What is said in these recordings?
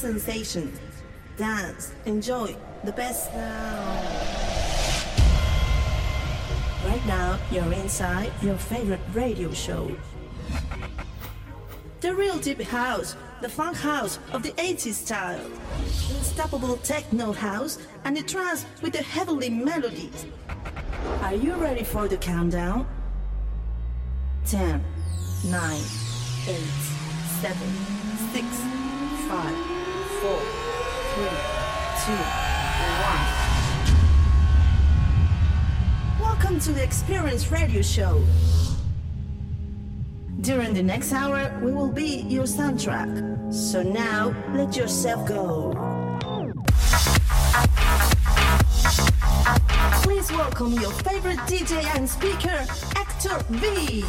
Sensation. Dance. Enjoy. The best now. Right now, you're inside your favorite radio show. The real deep house, the funk house of the 80s style. Unstoppable techno house and the trance with the heavenly melodies. Are you ready for the countdown? 10, 9, 8, 7, 6, 5, 4, 3, 2, 1. Welcome to the Experience Radio Show. During the next hour, we will be your soundtrack. So now, let yourself go. Please welcome your favorite DJ and speaker, Hector V.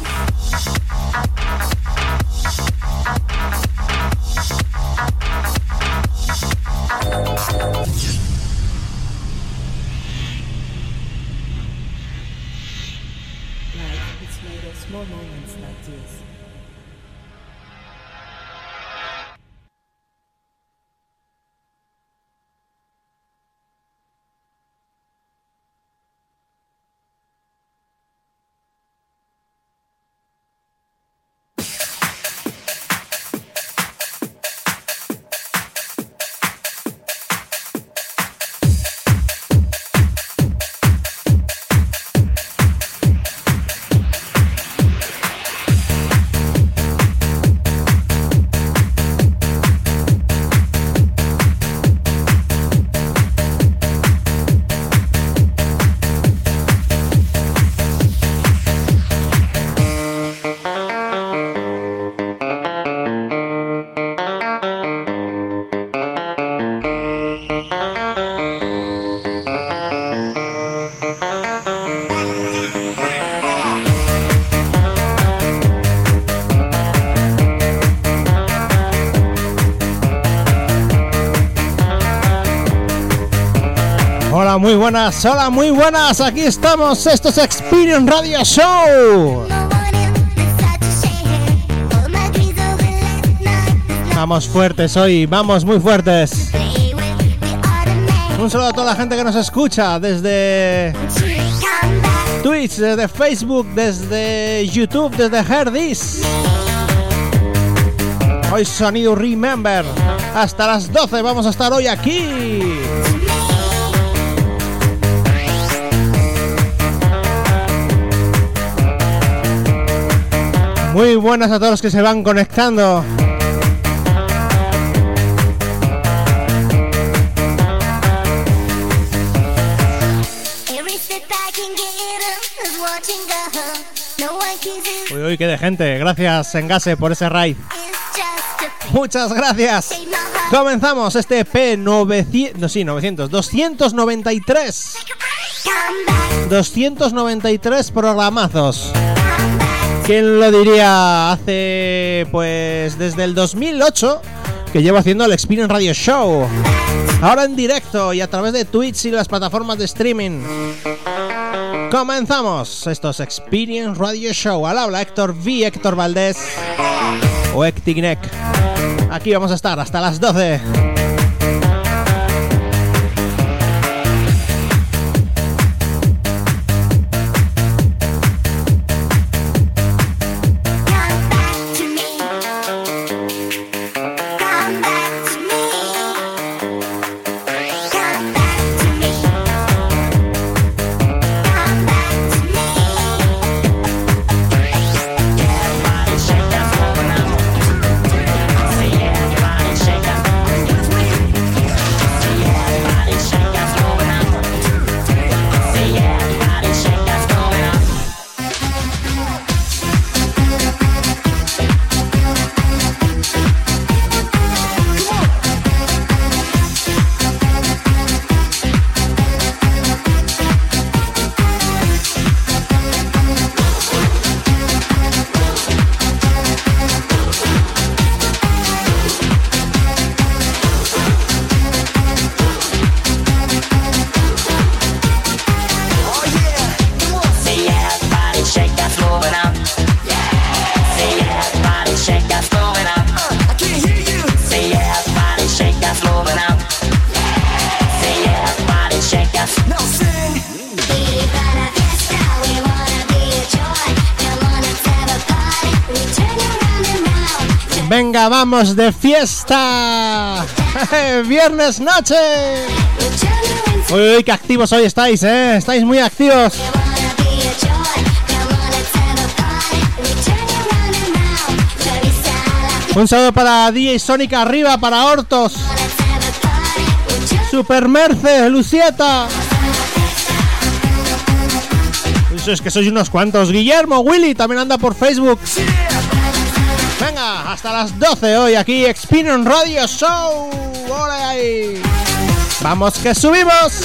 Hola, muy buenas, hola, muy buenas. Aquí estamos. Esto es Experience Radio Show. Vamos fuertes hoy, vamos muy fuertes. Un saludo a toda la gente que nos escucha desde Twitch, desde Facebook, desde YouTube, desde Herdis. Hoy sonido Remember. Hasta las 12 vamos a estar hoy aquí. Muy buenas a todos los que se van conectando. Uy, uy, qué de gente. Gracias, Engase, por ese raid. Muchas gracias. Comenzamos este P900, no, sí, 900, 293. 293 programazos. ¿Quién lo diría hace, pues, desde el 2008 que llevo haciendo el Experience Radio Show? Ahora en directo y a través de Twitch y las plataformas de streaming. Comenzamos estos Experience Radio Show. Al habla Héctor V, Héctor Valdés o Hectigneck. Aquí vamos a estar hasta las 12. De fiesta. Viernes noche. Uy, qué activos hoy estáis, ¿eh? Estáis muy activos. Un saludo para DJ Sonic arriba, para Hortos. Super Merce, Lucieta. Eso es que sois unos cuantos. Guillermo, Willy, también anda por Facebook. Hasta las 12 hoy aquí, Experience Radio Show. ¡Hola ahí! ¡Vamos que subimos!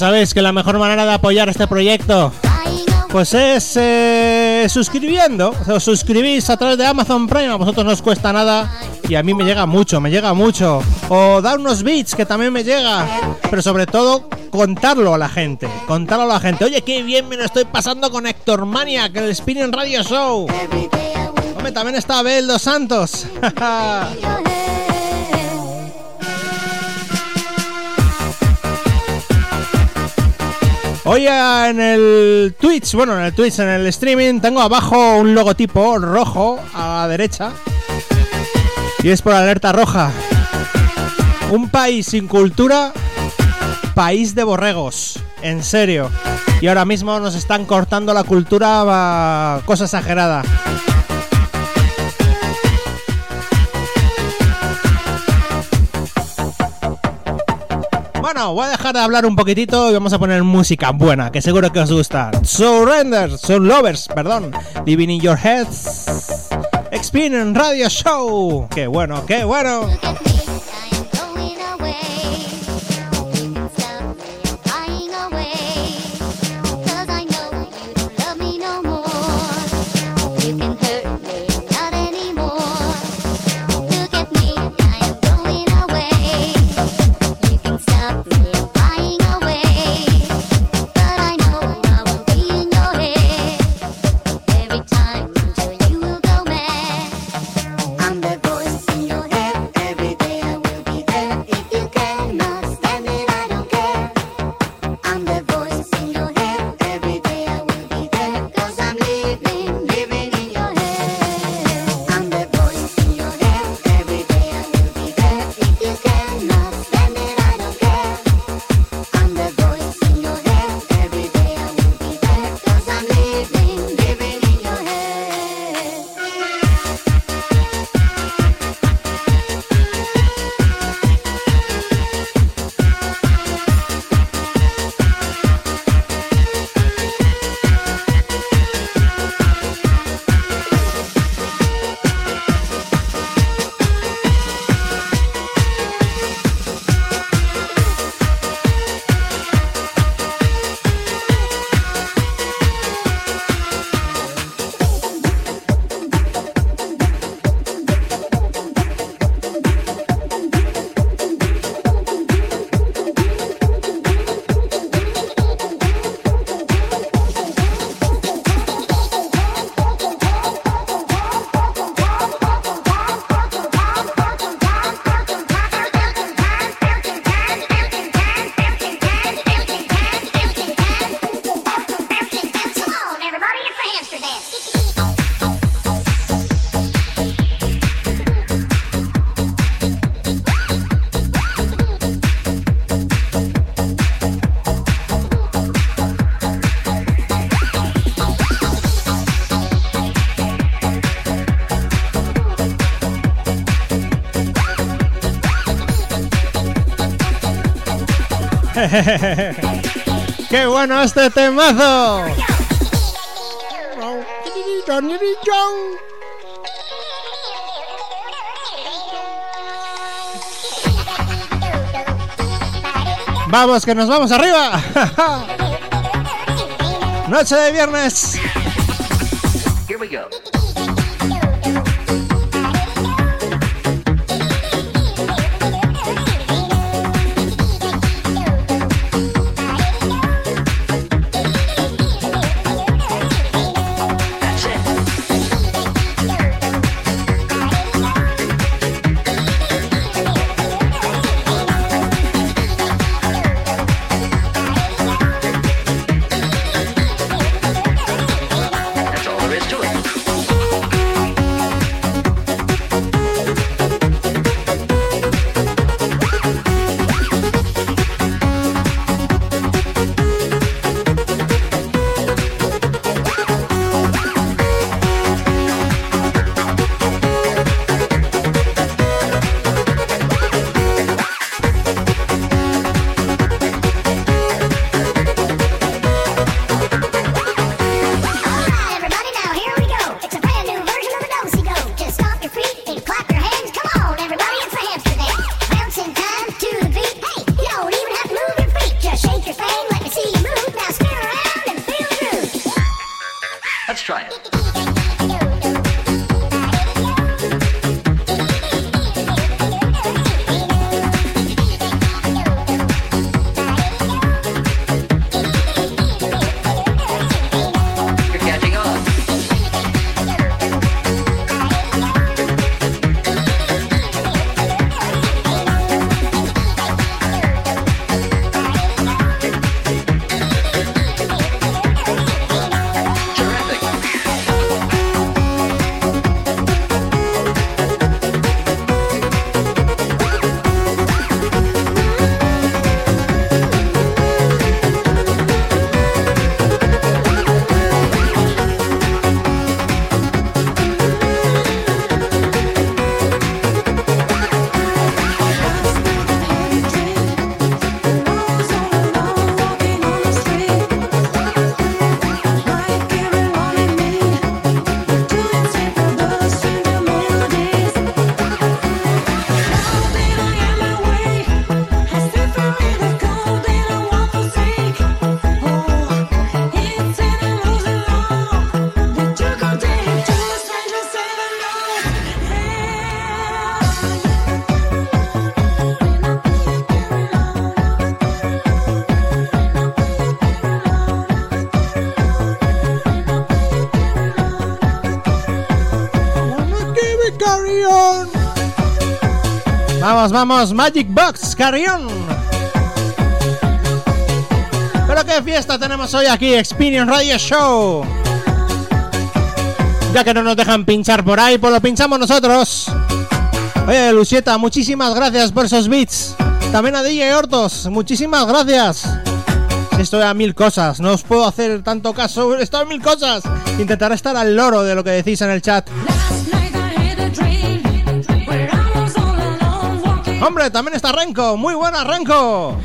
Sabéis que la mejor manera de apoyar este proyecto pues es eh, suscribiendo. Os suscribís a través de Amazon Prime, a vosotros no os cuesta nada y a mí me llega mucho, me llega mucho. O dar unos beats que también me llega, pero sobre todo contarlo a la gente, contarlo a la gente. Oye, qué bien me lo estoy pasando con Héctor Mania, que el Spinning Radio Show. Hombre, también está Abel Dos Santos. Hoy en el Twitch, bueno, en el Twitch, en el streaming, tengo abajo un logotipo rojo a la derecha. Y es por alerta roja. Un país sin cultura, país de borregos. En serio. Y ahora mismo nos están cortando la cultura, cosa exagerada. Bueno, voy a dejar de hablar un poquitito y vamos a poner música buena, que seguro que os gusta. Surrender, Soul Lovers, perdón. Living in Your Heads. Experience Radio Show. Qué bueno, qué bueno. ¡Qué bueno este temazo! Vamos, que nos vamos arriba. Noche de viernes. Vamos, vamos, Magic Box, carry on. Pero qué fiesta tenemos hoy aquí, Experience Radio Show. Ya que no nos dejan pinchar por ahí, pues lo pinchamos nosotros. Oye, Lucieta, muchísimas gracias por esos beats. También a DJ Hortos, muchísimas gracias. Estoy a mil cosas, no os puedo hacer tanto caso, estoy a mil cosas. Intentaré estar al loro de lo que decís en el chat. Hombre, también está Renko, muy buena Renko.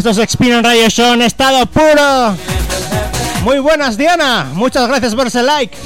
Estos Experience Radio Show en estado puro. Muy buenas, Diana. Muchas gracias por ese like.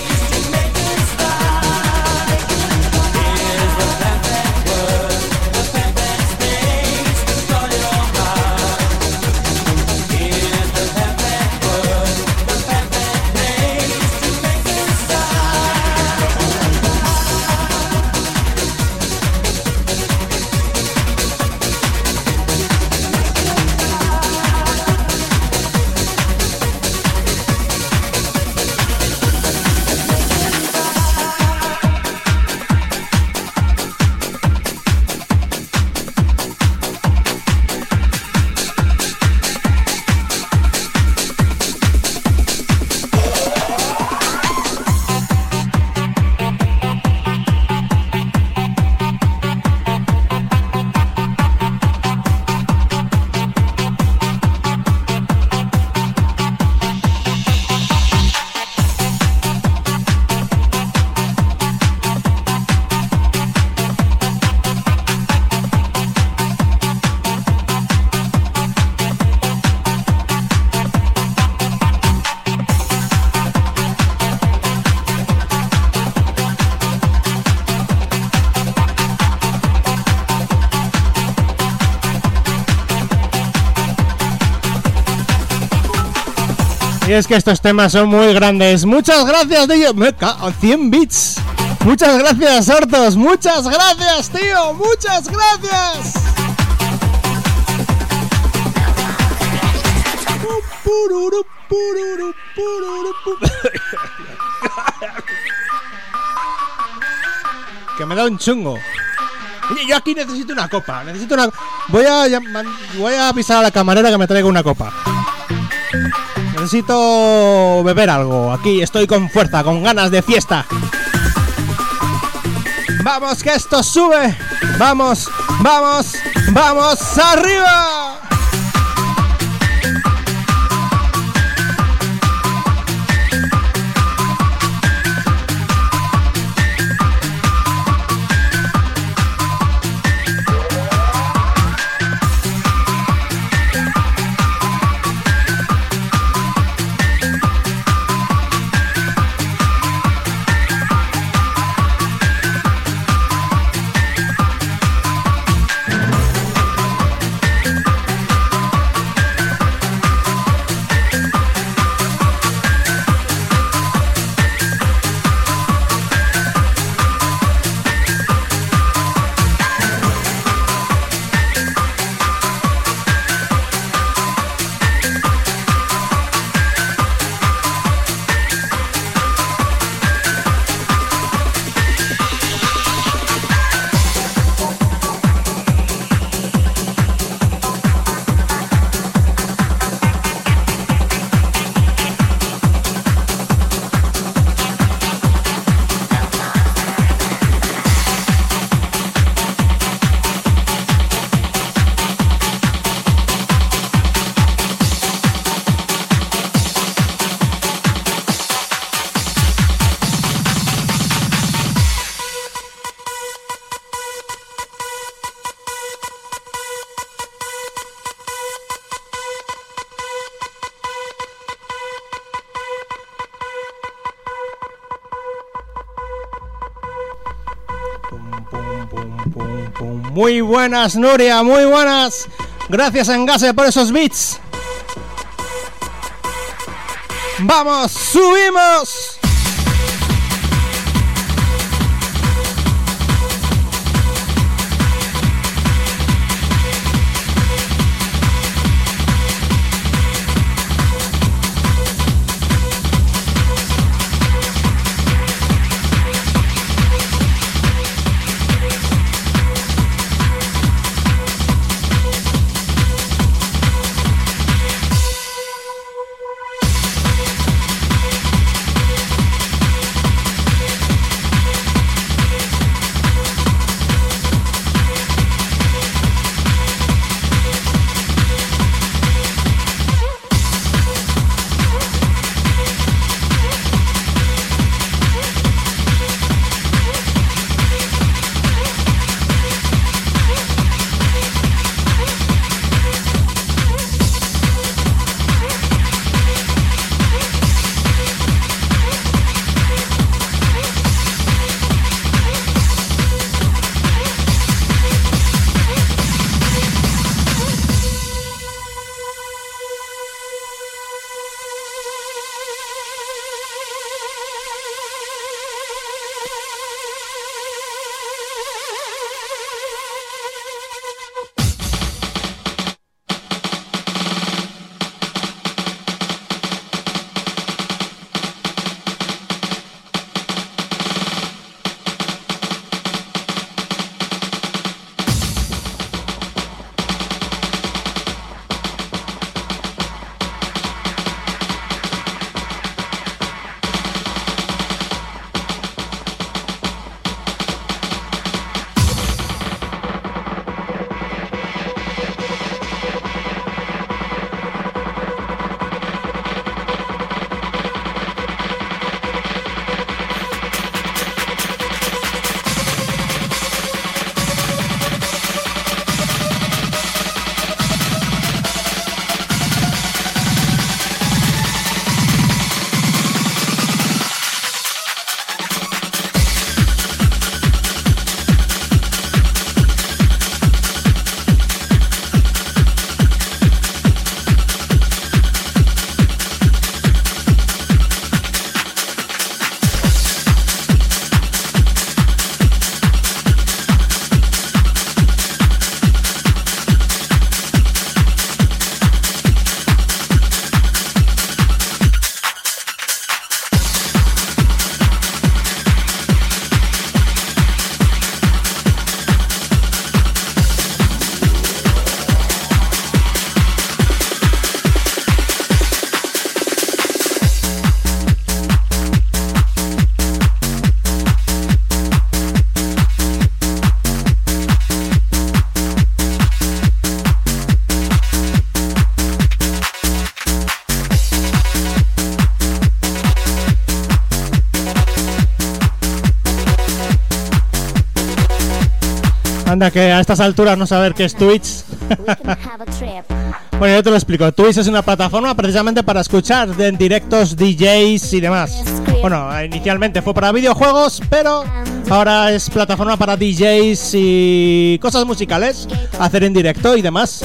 Es que estos temas son muy grandes. Muchas gracias, tío. Me cago 100 bits. Muchas gracias, Hortos. Muchas gracias, tío. Muchas gracias. Que me da un chungo. Oye, yo aquí necesito una copa. Necesito una. Voy a, voy a avisar a la camarera que me traiga una copa. Necesito beber algo. Aquí estoy con fuerza, con ganas de fiesta. Vamos, que esto sube. Vamos, vamos, vamos arriba. Muy buenas, Nuria, muy buenas. Gracias, Engase, por esos beats. ¡Vamos! ¡Subimos! Anda, que a estas alturas no saber qué es Twitch. Bueno, yo te lo explico. Twitch es una plataforma precisamente para escuchar en directos DJs y demás. Bueno, inicialmente fue para videojuegos, pero ahora es plataforma para DJs y cosas musicales, hacer en directo y demás.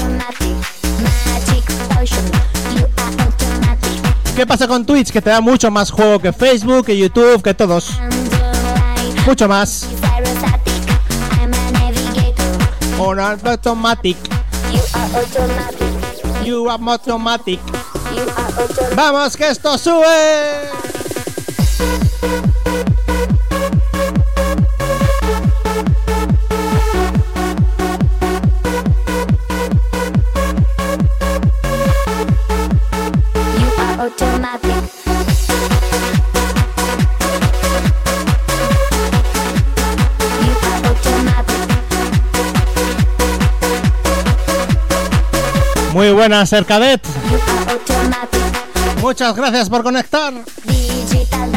¿Qué pasa con Twitch? Que te da mucho más juego que Facebook, que YouTube, que todos. Mucho más. Navigator. On automatic. You are automatic. You are automatic. You are automatic. ¡Vamos, que esto sube! Muy buenas, Cercadet. Muchas gracias por conectar. Digital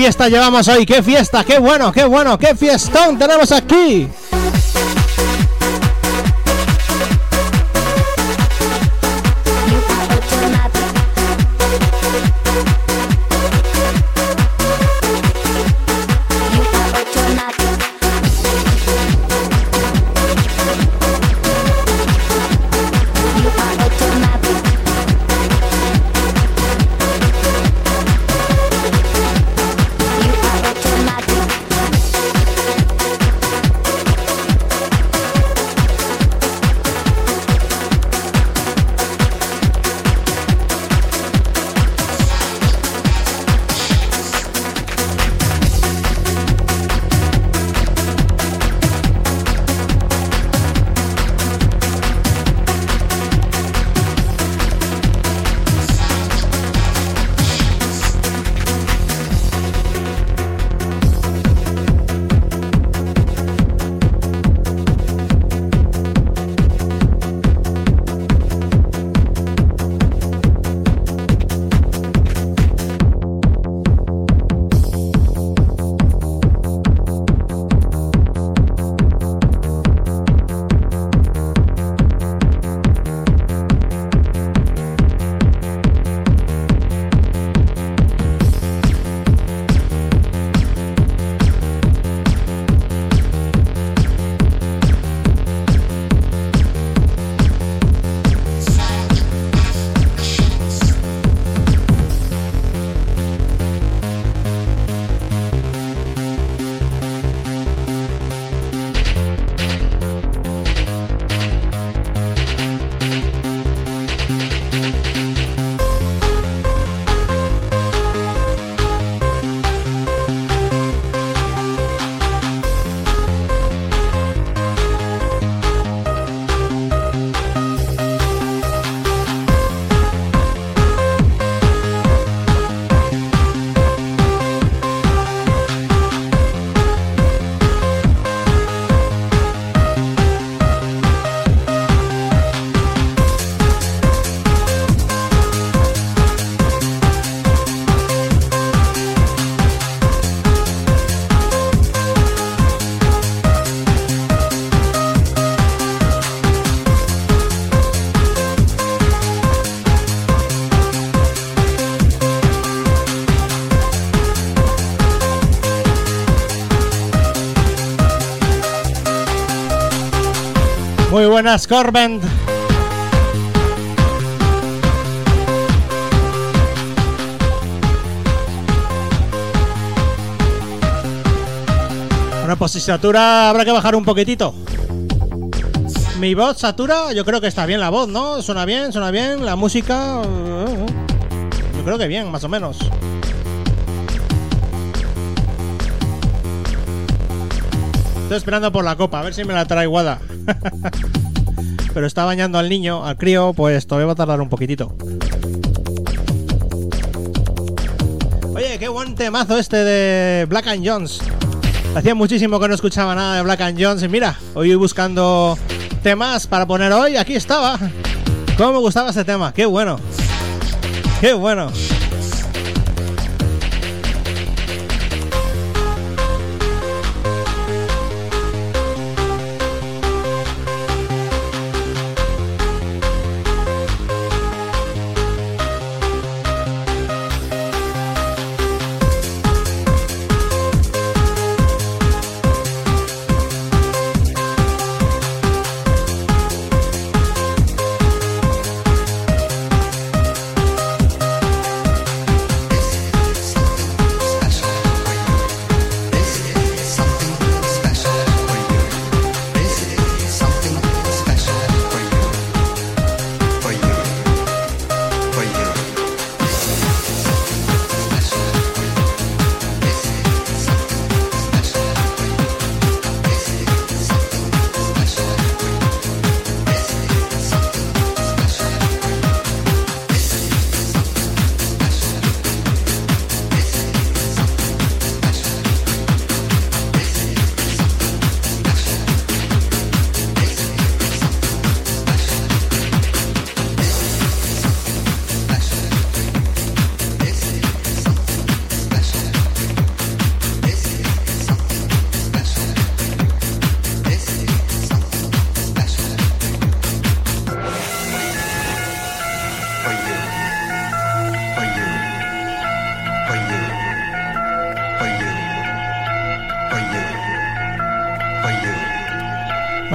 fiesta llevamos hoy, qué fiesta, qué bueno, qué bueno, qué fiestón tenemos aquí. Buenas, Corbent. Bueno, pues si satura habrá que bajar un poquitito. Mi voz satura, yo creo que está bien la voz, ¿no? Suena bien, suena bien, la música... eh, Yo creo que bien, más o menos. Estoy esperando por la copa, a ver si me la trae Guada. Pero está bañando al niño, al crío, pues todavía va a tardar un poquitito. Oye, qué buen temazo este de Black and Jones. Hacía muchísimo que no escuchaba nada de Black and Jones y mira, hoy buscando temas para poner hoy, aquí estaba. ¿Cómo me gustaba ese tema? Qué bueno. Qué bueno.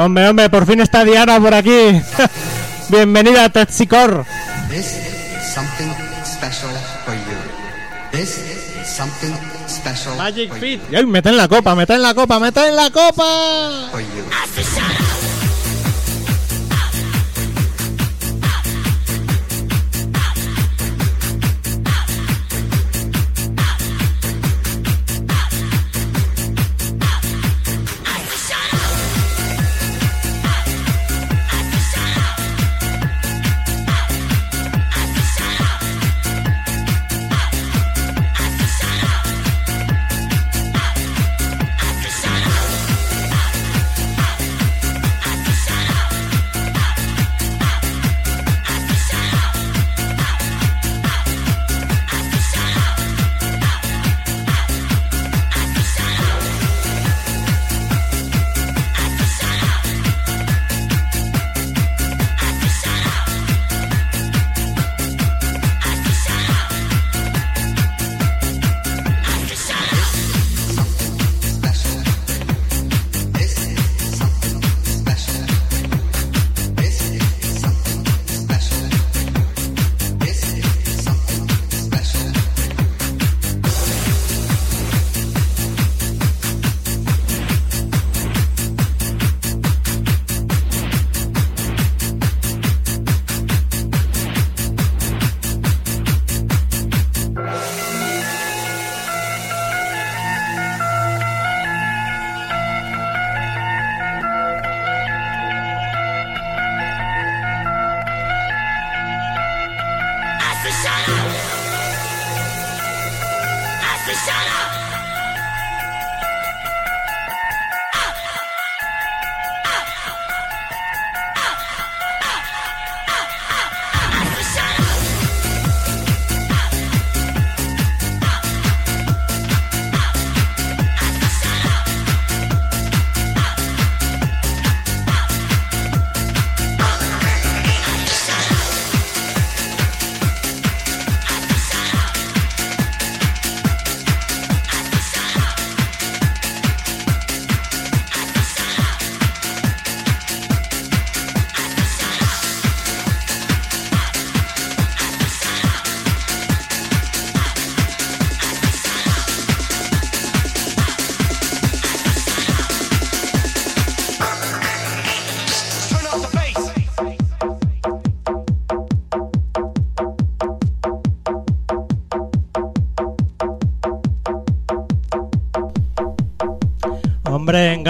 Hombre, hombre, por fin está Diana por aquí. Bienvenida a Tetsicor. This is something special for you. This is something special Magic for Fit. you. Ay, mete en la copa, mete en la copa, mete en la copa.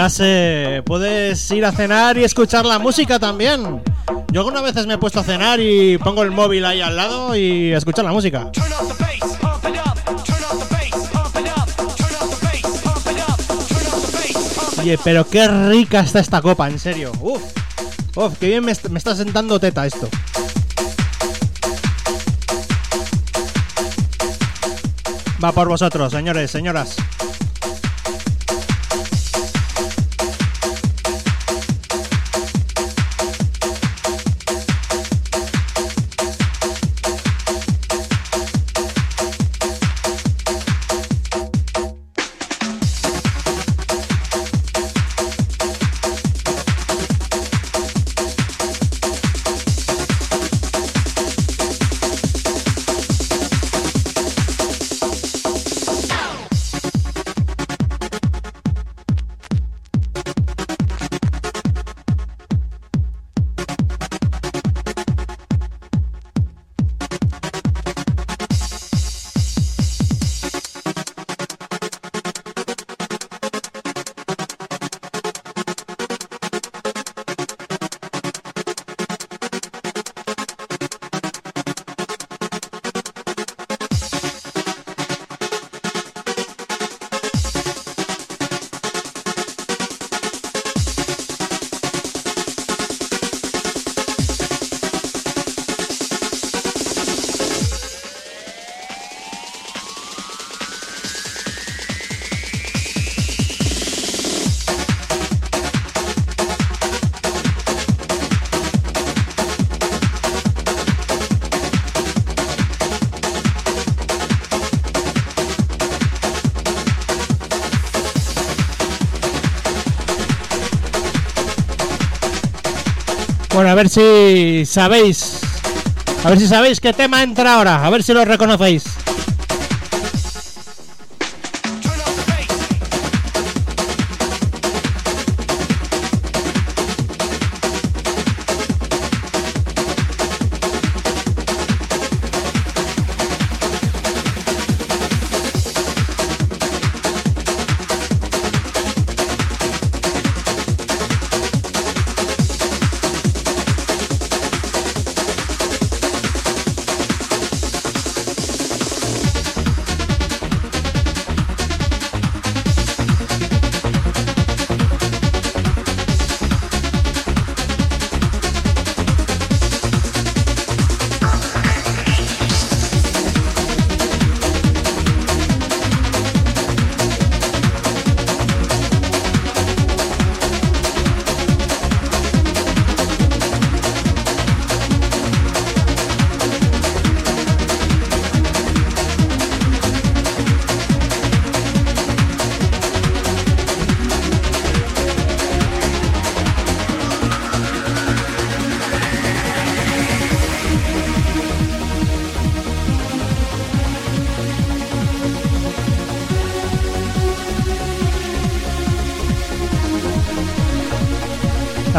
Puedes ir a cenar y escuchar la música también. Yo algunas veces me he puesto a cenar y pongo el móvil ahí al lado y escuchar la música. Oye, pero qué rica está esta copa, en serio. Uf, uf, qué bien me, me está sentando teta esto. Va por vosotros, señores, señoras. Ver si sabéis. A ver si sabéis qué tema entra ahora. A ver si lo reconocéis.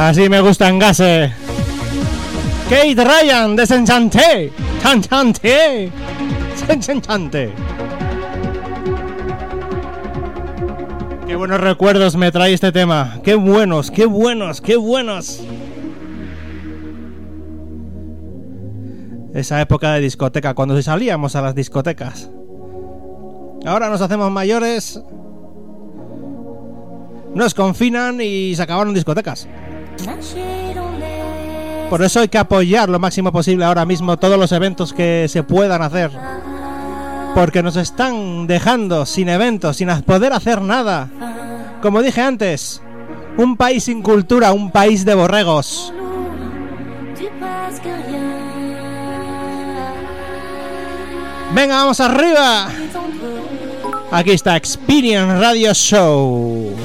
Así me gustan gases. Kate Ryan, desenchanté. Chanchante. Desenchante. Qué buenos recuerdos me trae este tema. Qué buenos, qué buenos, qué buenos. Esa época de discoteca, cuando salíamos a las discotecas. Ahora nos hacemos mayores. Nos confinan y se acabaron discotecas. Por eso hay que apoyar lo máximo posible ahora mismo todos los eventos que se puedan hacer. Porque nos están dejando sin eventos, sin poder hacer nada. Como dije antes, un país sin cultura, un país de borregos. Venga, vamos arriba. Aquí está Experience Radio Show.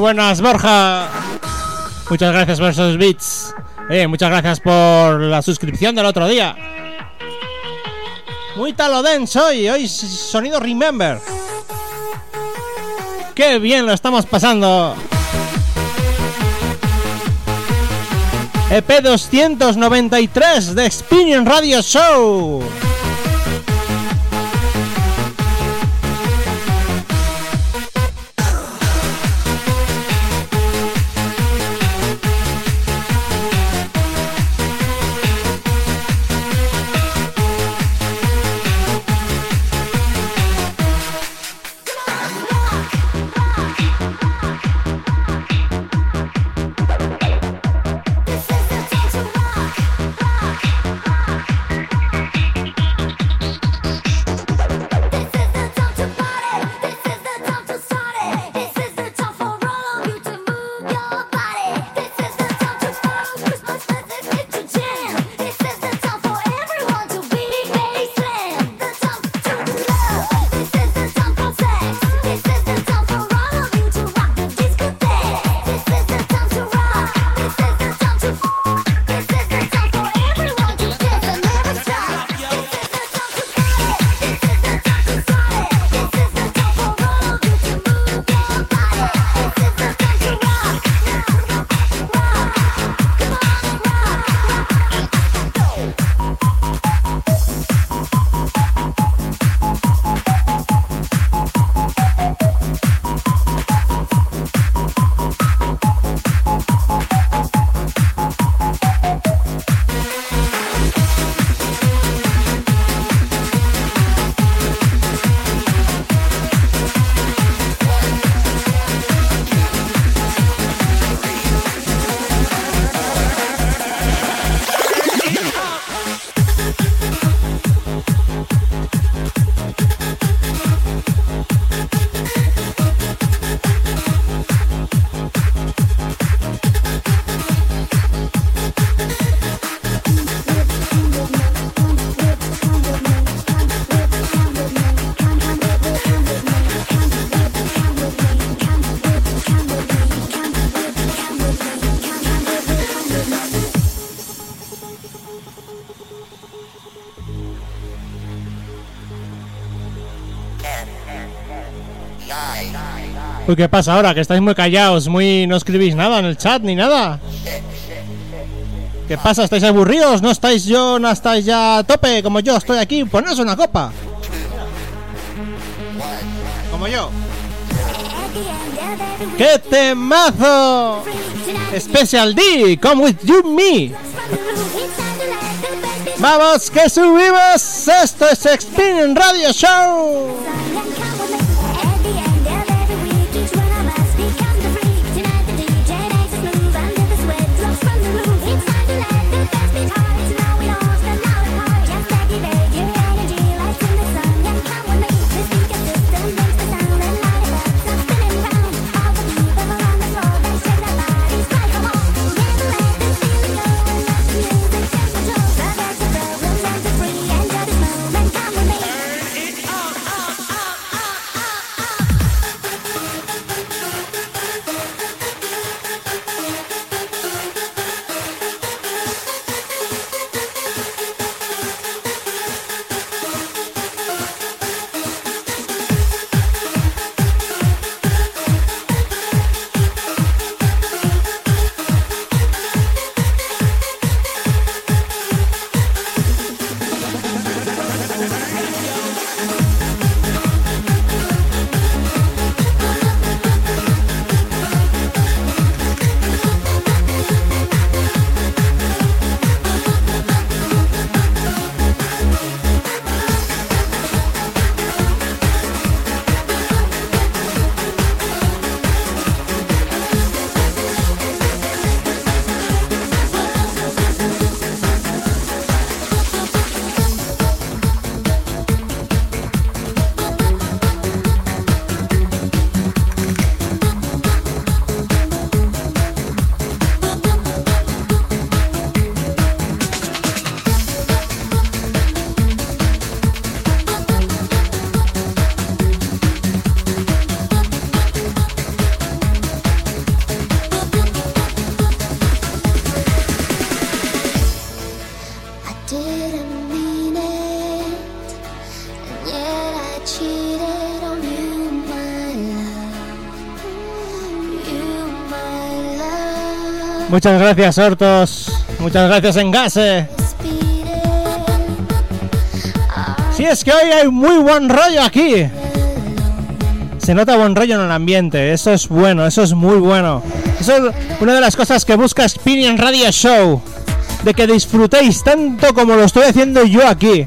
buenas, Borja. Muchas gracias por esos beats. Eh, muchas gracias por la suscripción del otro día. Muy talodens hoy, hoy sonido Remember. ¡Qué bien lo estamos pasando! EP 293 de Experience Radio Show. Uy, ¿qué pasa ahora? Que estáis muy callados, muy... no escribís nada en el chat ni nada. ¿Qué pasa? ¿Estáis aburridos? ¿No estáis yo, no estáis ya a tope como yo estoy aquí? Poneros una copa. Como yo. ¡Qué temazo! Special D, come with you me. Vamos, que subimos. Esto es Experience Radio Show. Muchas gracias, Hortos. Muchas gracias, Engase. Si es que hoy hay muy buen rollo aquí. Se nota buen rollo en el ambiente. Eso es bueno, eso es muy bueno. Eso es una de las cosas que busca Experience Radio Show. De que disfrutéis tanto como lo estoy haciendo yo aquí.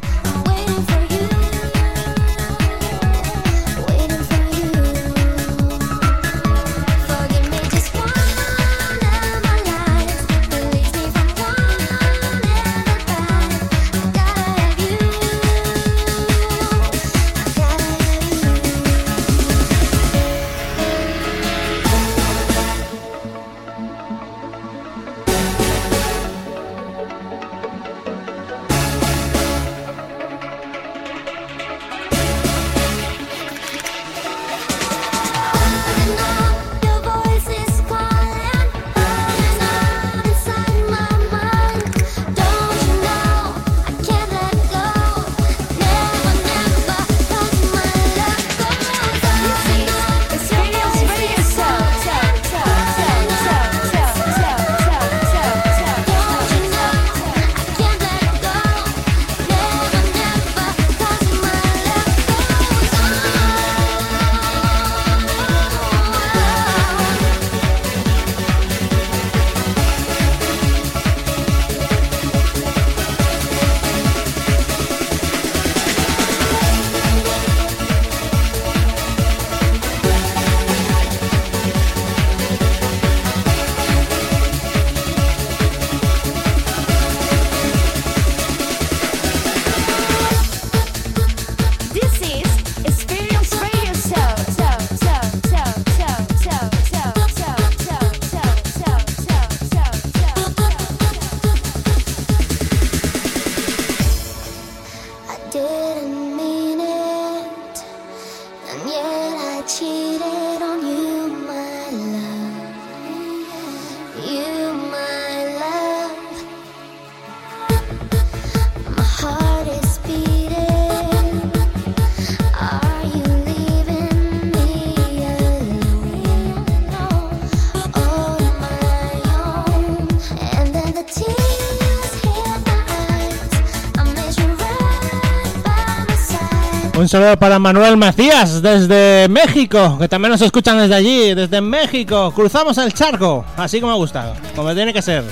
Saludo para Manuel Macías desde México, que también nos escuchan desde allí, desde México. Cruzamos el charco, así como me gusta, como tiene que ser.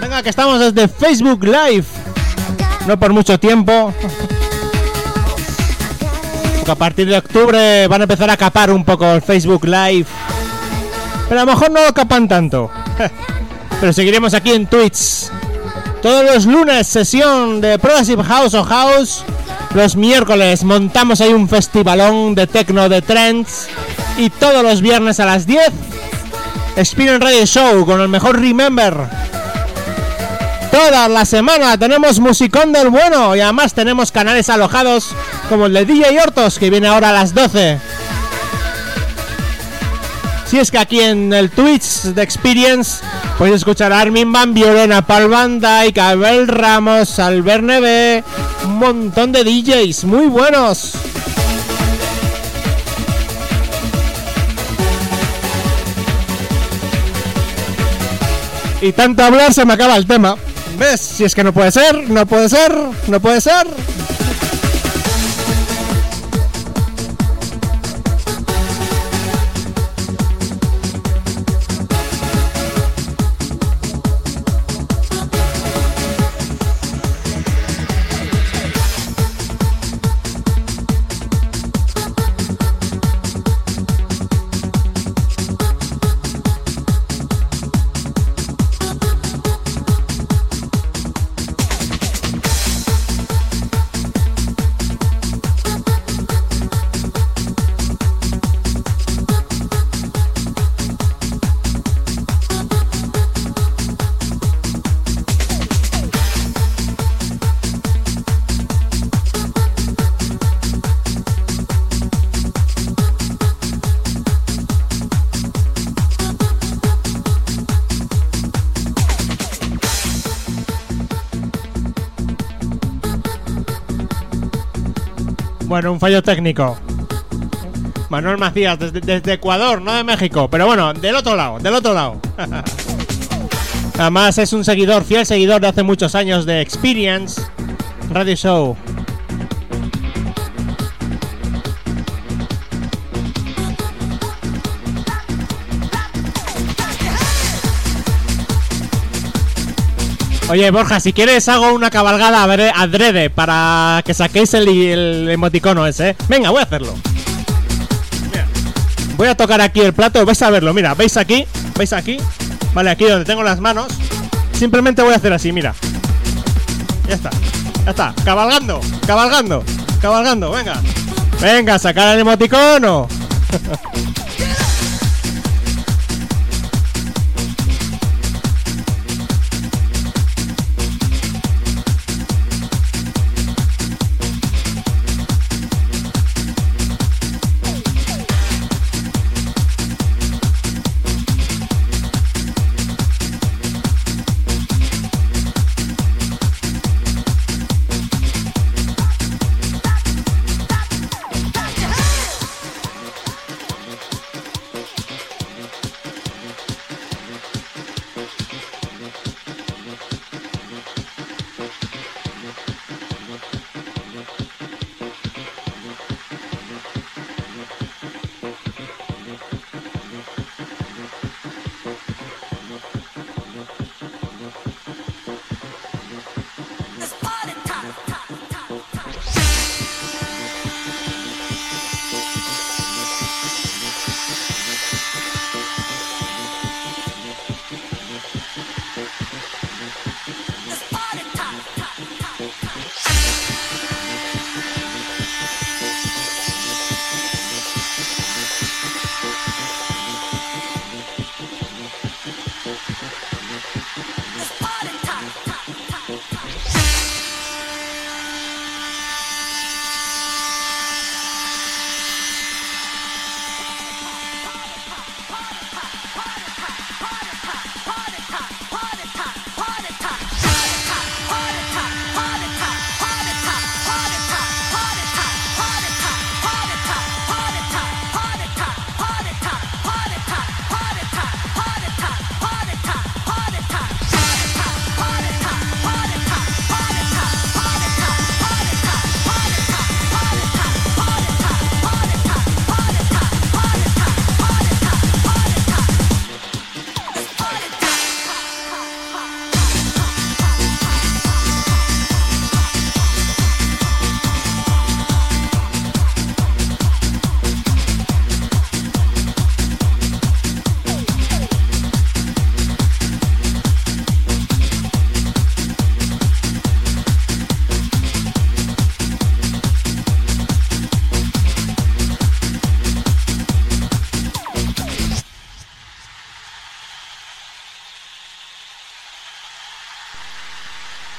Venga, que estamos desde Facebook Live. No por mucho tiempo. A partir de octubre van a empezar a capar un poco el Facebook Live. Pero a lo mejor no lo capan tanto. Pero seguiremos aquí en Twitch. Todos los lunes sesión de Progressive House o House. Los miércoles montamos ahí un festivalón de techno de trends. Y todos los viernes a las 10 Experience Radio Show con el mejor Remember. Toda la semana tenemos musicón del bueno y además tenemos canales alojados como el de DJ Hortos que viene ahora a las 12. Si es que aquí en el Twitch de Experience podéis escuchar a Armin Van Violena, Paul Van Dyke, Abel Ramos, Albert Neve, un montón de DJs muy buenos. Y tanto hablar se me acaba el tema. ¿Ves? Si es que no puede ser, no puede ser, no puede ser. Bueno, un fallo técnico. Manuel Macías, desde, Ecuador, no de México. Pero bueno, del otro lado, del otro lado. Además es un seguidor, fiel seguidor de hace muchos años de Experience Radio Show. Oye, Borja, si quieres hago una cabalgada adrede para que saquéis el, el emoticono ese. Venga, voy a hacerlo. Voy a tocar aquí el plato, vais a verlo, mira, ¿veis aquí? ¿Veis aquí? Vale, aquí donde tengo las manos. Simplemente voy a hacer así, mira. Ya está, ya está, cabalgando, cabalgando, cabalgando, venga. Venga, sacar el emoticono.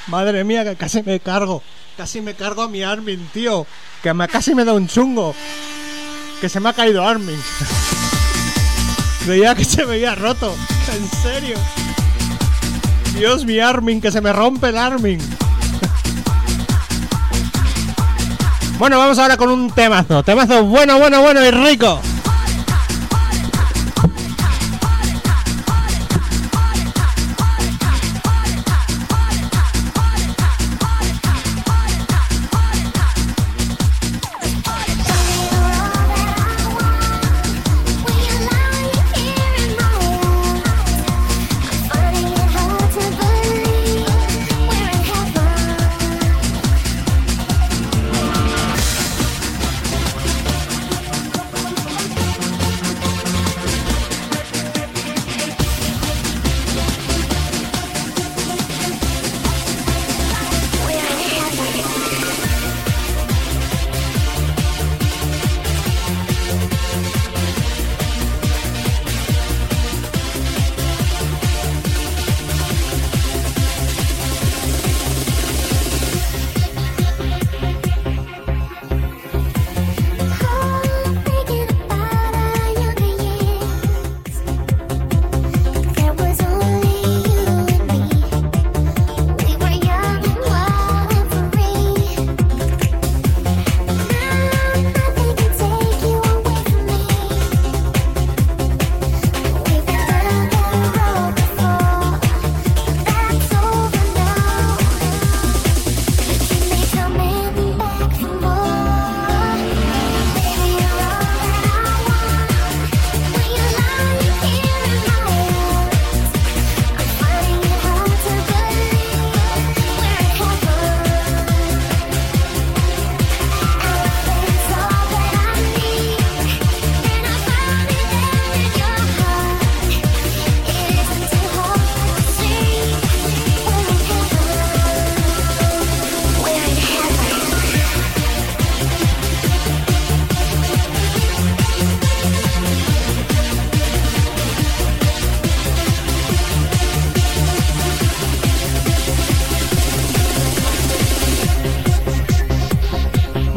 Madre mía, que casi me cargo. Casi me cargo a mi Armin, tío. Que me, casi me da un chungo. Que se me ha caído Armin. Creía que se me había roto. En serio. Dios, mi Armin, que se me rompe el Armin. Bueno, vamos ahora con un temazo. Temazo bueno, bueno, bueno y rico.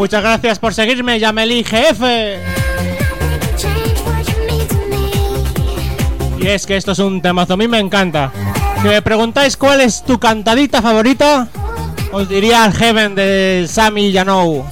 Muchas gracias por seguirme, Yameli me. Y es que esto es un temazo, a mí me encanta. Si me preguntáis cuál es tu cantadita favorita, os diría el Heaven de Sammy Yanou.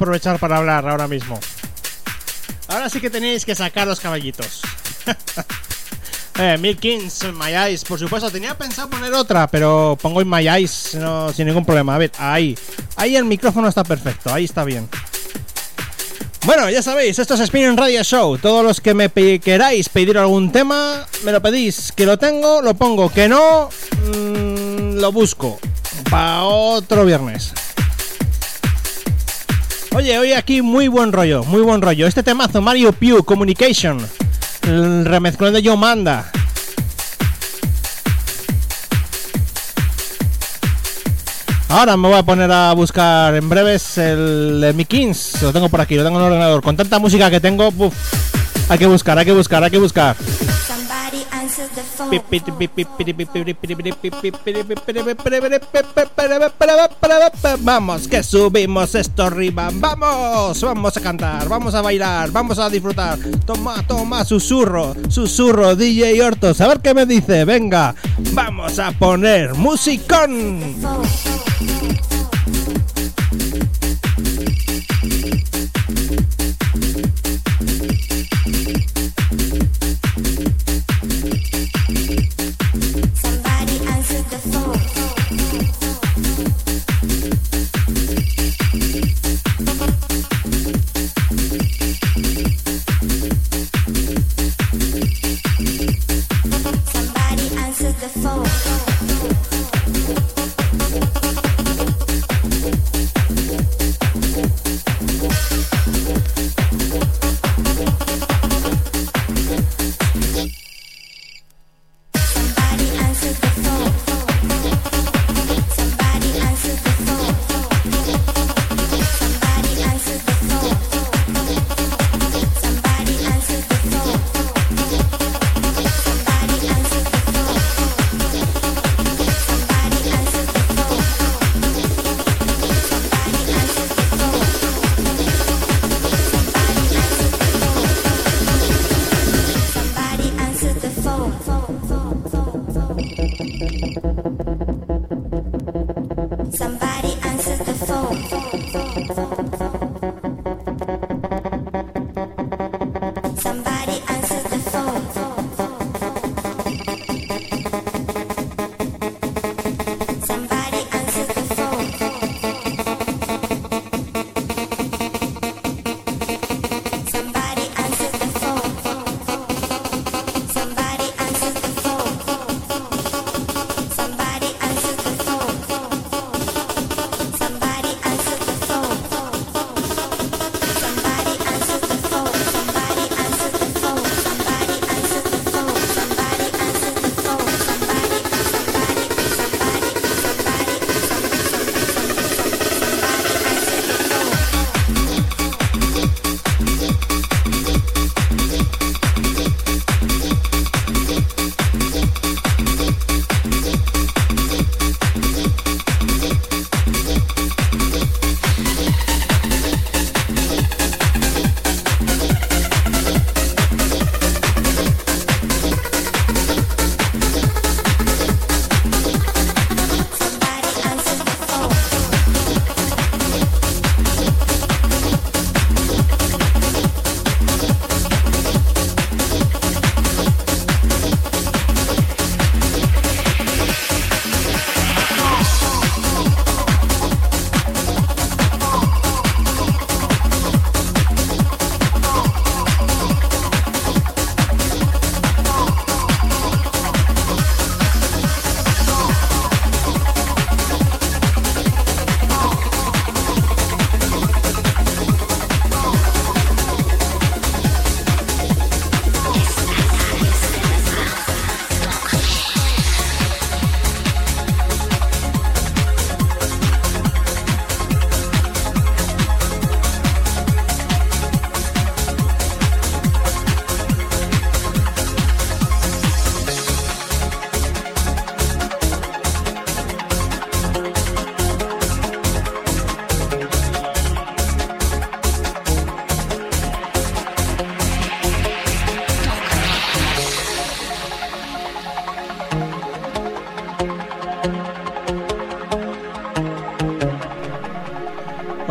Aprovechar para hablar ahora mismo. Ahora sí que tenéis que sacar los caballitos. eh, Milk Kings, My Eyes. Por supuesto, tenía pensado poner otra, pero pongo en My Eyes no, sin ningún problema. A ver, ahí. Ahí el micrófono está perfecto, ahí está bien. Bueno, ya sabéis, esto es Spinning Radio Show. Todos los que me queráis pedir algún tema, me lo pedís. Que lo tengo, lo pongo. Que no, mm, lo busco. Para otro viernes. Oye, hoy aquí muy buen rollo, muy buen rollo. Este temazo, Mario Pew, Communication, el remezclón de Joe Manda. Ahora me voy a poner a buscar en breves el de Mi Lo tengo por aquí, lo tengo en el ordenador. Con tanta música que tengo, hay que buscar, hay que buscar, hay que buscar. Vamos, que subimos esto arriba. Vamos, vamos a cantar, vamos a bailar, vamos a disfrutar. Toma, toma, susurro, susurro, DJ Hortos. A ver qué me dice. Venga, vamos a poner musicón.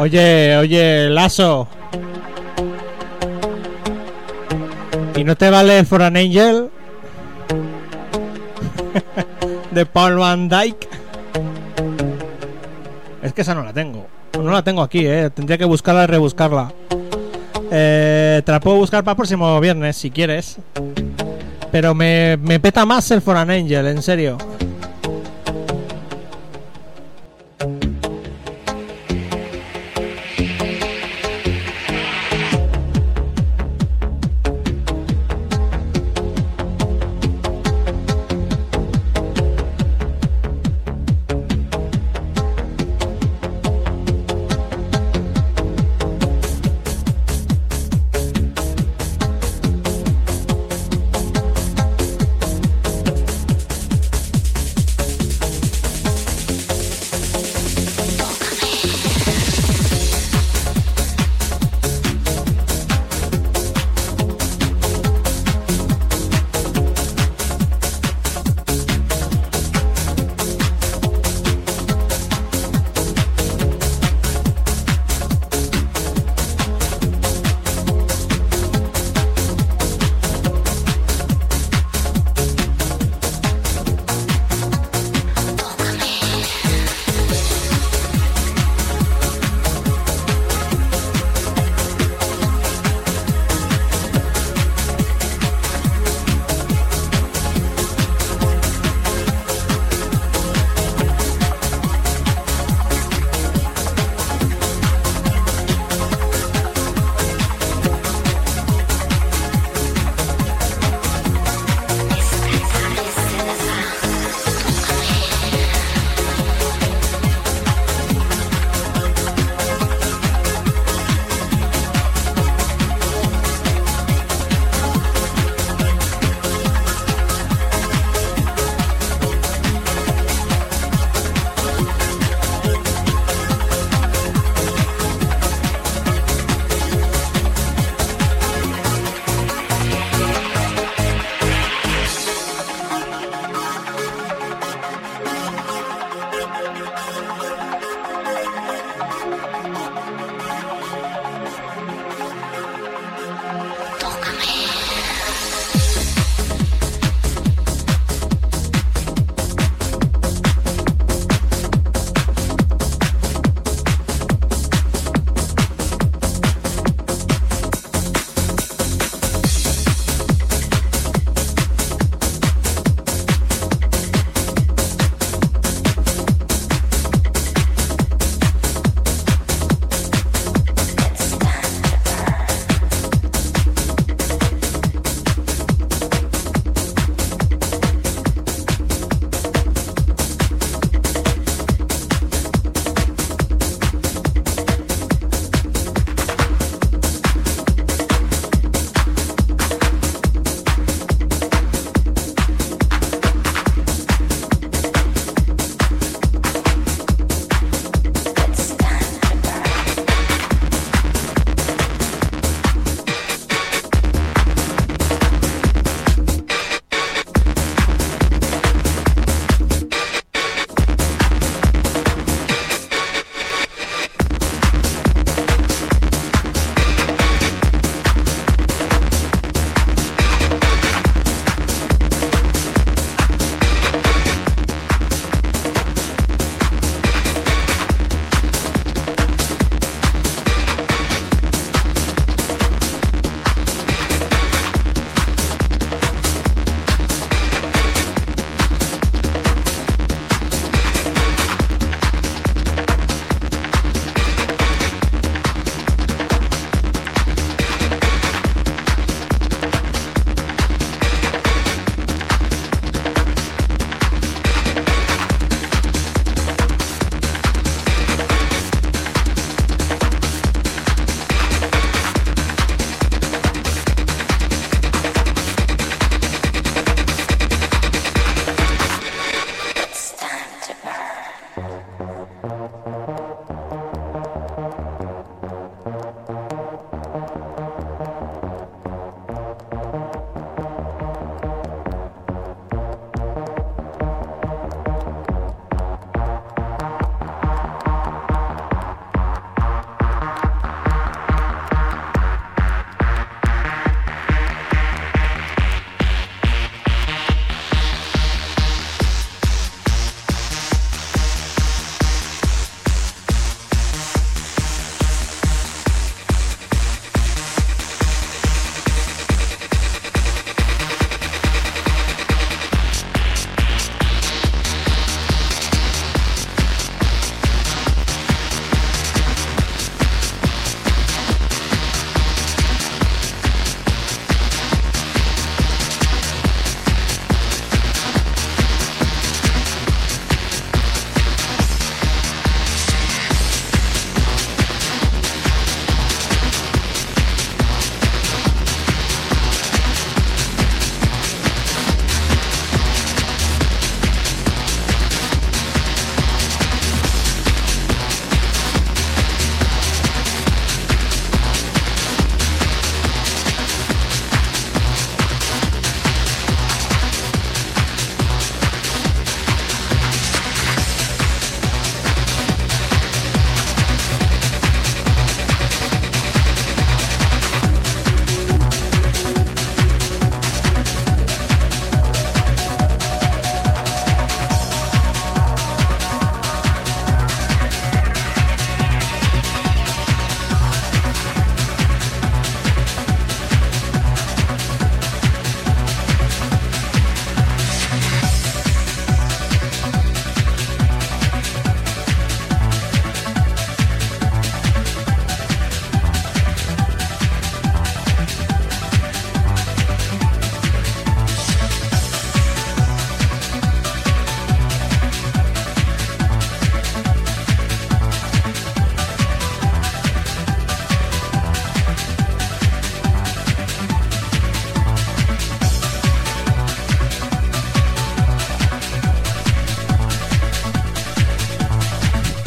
Oye, oye, Lazo. ¿Y no te vale For an Angel? de Paul Van Dyke. Es que esa no la tengo. No la tengo aquí, eh. Tendría que buscarla y rebuscarla. Eh, te la puedo buscar para el próximo viernes si quieres. Pero me, me peta más el For an Angel, en serio.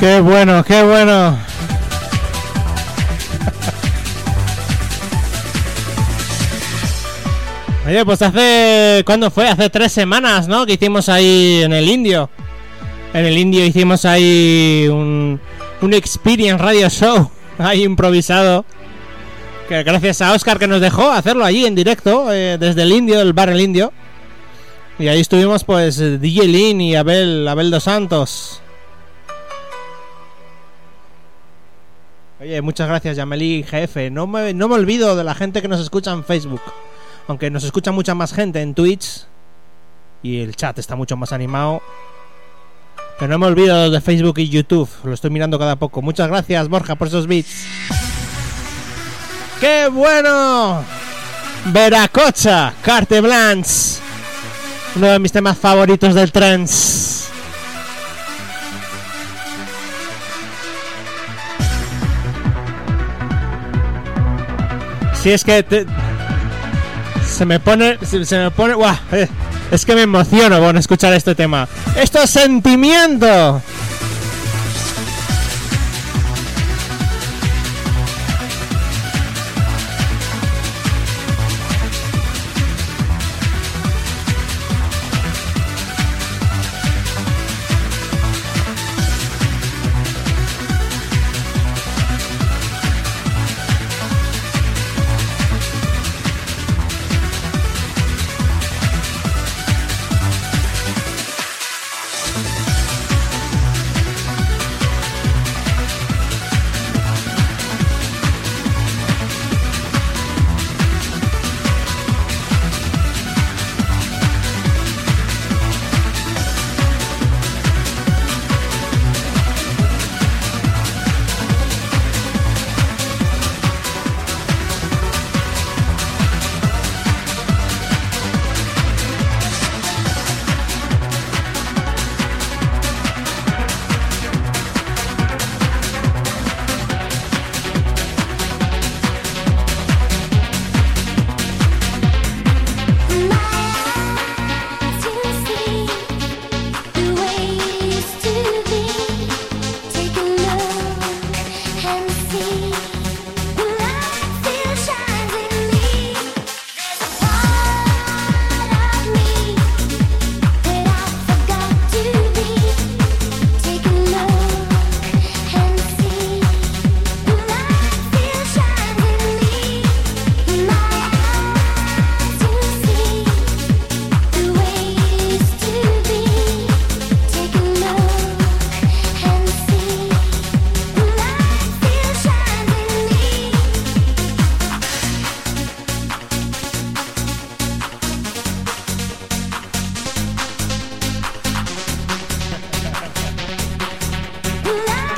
Qué bueno, qué bueno. Oye, pues hace. ¿Cuándo fue? Hace tres semanas, ¿no? Que hicimos ahí en el Indio. En el Indio hicimos ahí un, un Experience Radio Show. Ahí improvisado. Que gracias a Oscar que nos dejó hacerlo allí en directo. eh, desde el Indio, el bar El Indio. Y ahí estuvimos, pues, DJ Lin y Abel, Abel dos Santos. Oye, muchas gracias, Yameli GF. No me, no me olvido de la gente que nos escucha en Facebook. Aunque nos escucha mucha más gente en Twitch. Y el chat está mucho más animado. Pero no me olvido de Facebook y YouTube. Lo estoy mirando cada poco. Muchas gracias, Borja, por esos bits. ¡Qué bueno! Veracocha, Carte Blanche. Uno de mis temas favoritos del trance. Si es que te- se me pone, se, me pone, ¡guau! Eh, es que me emociono con escuchar este tema. Esto es sentimiento.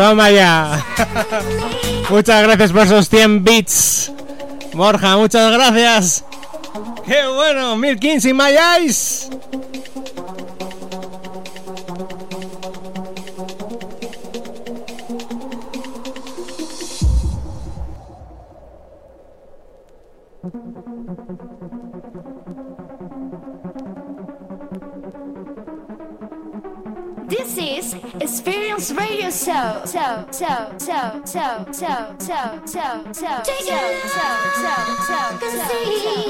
Toma ya. muchas gracias por esos 100 bits. Borja, muchas gracias. Qué bueno, 1015 y my eyes. Thank you.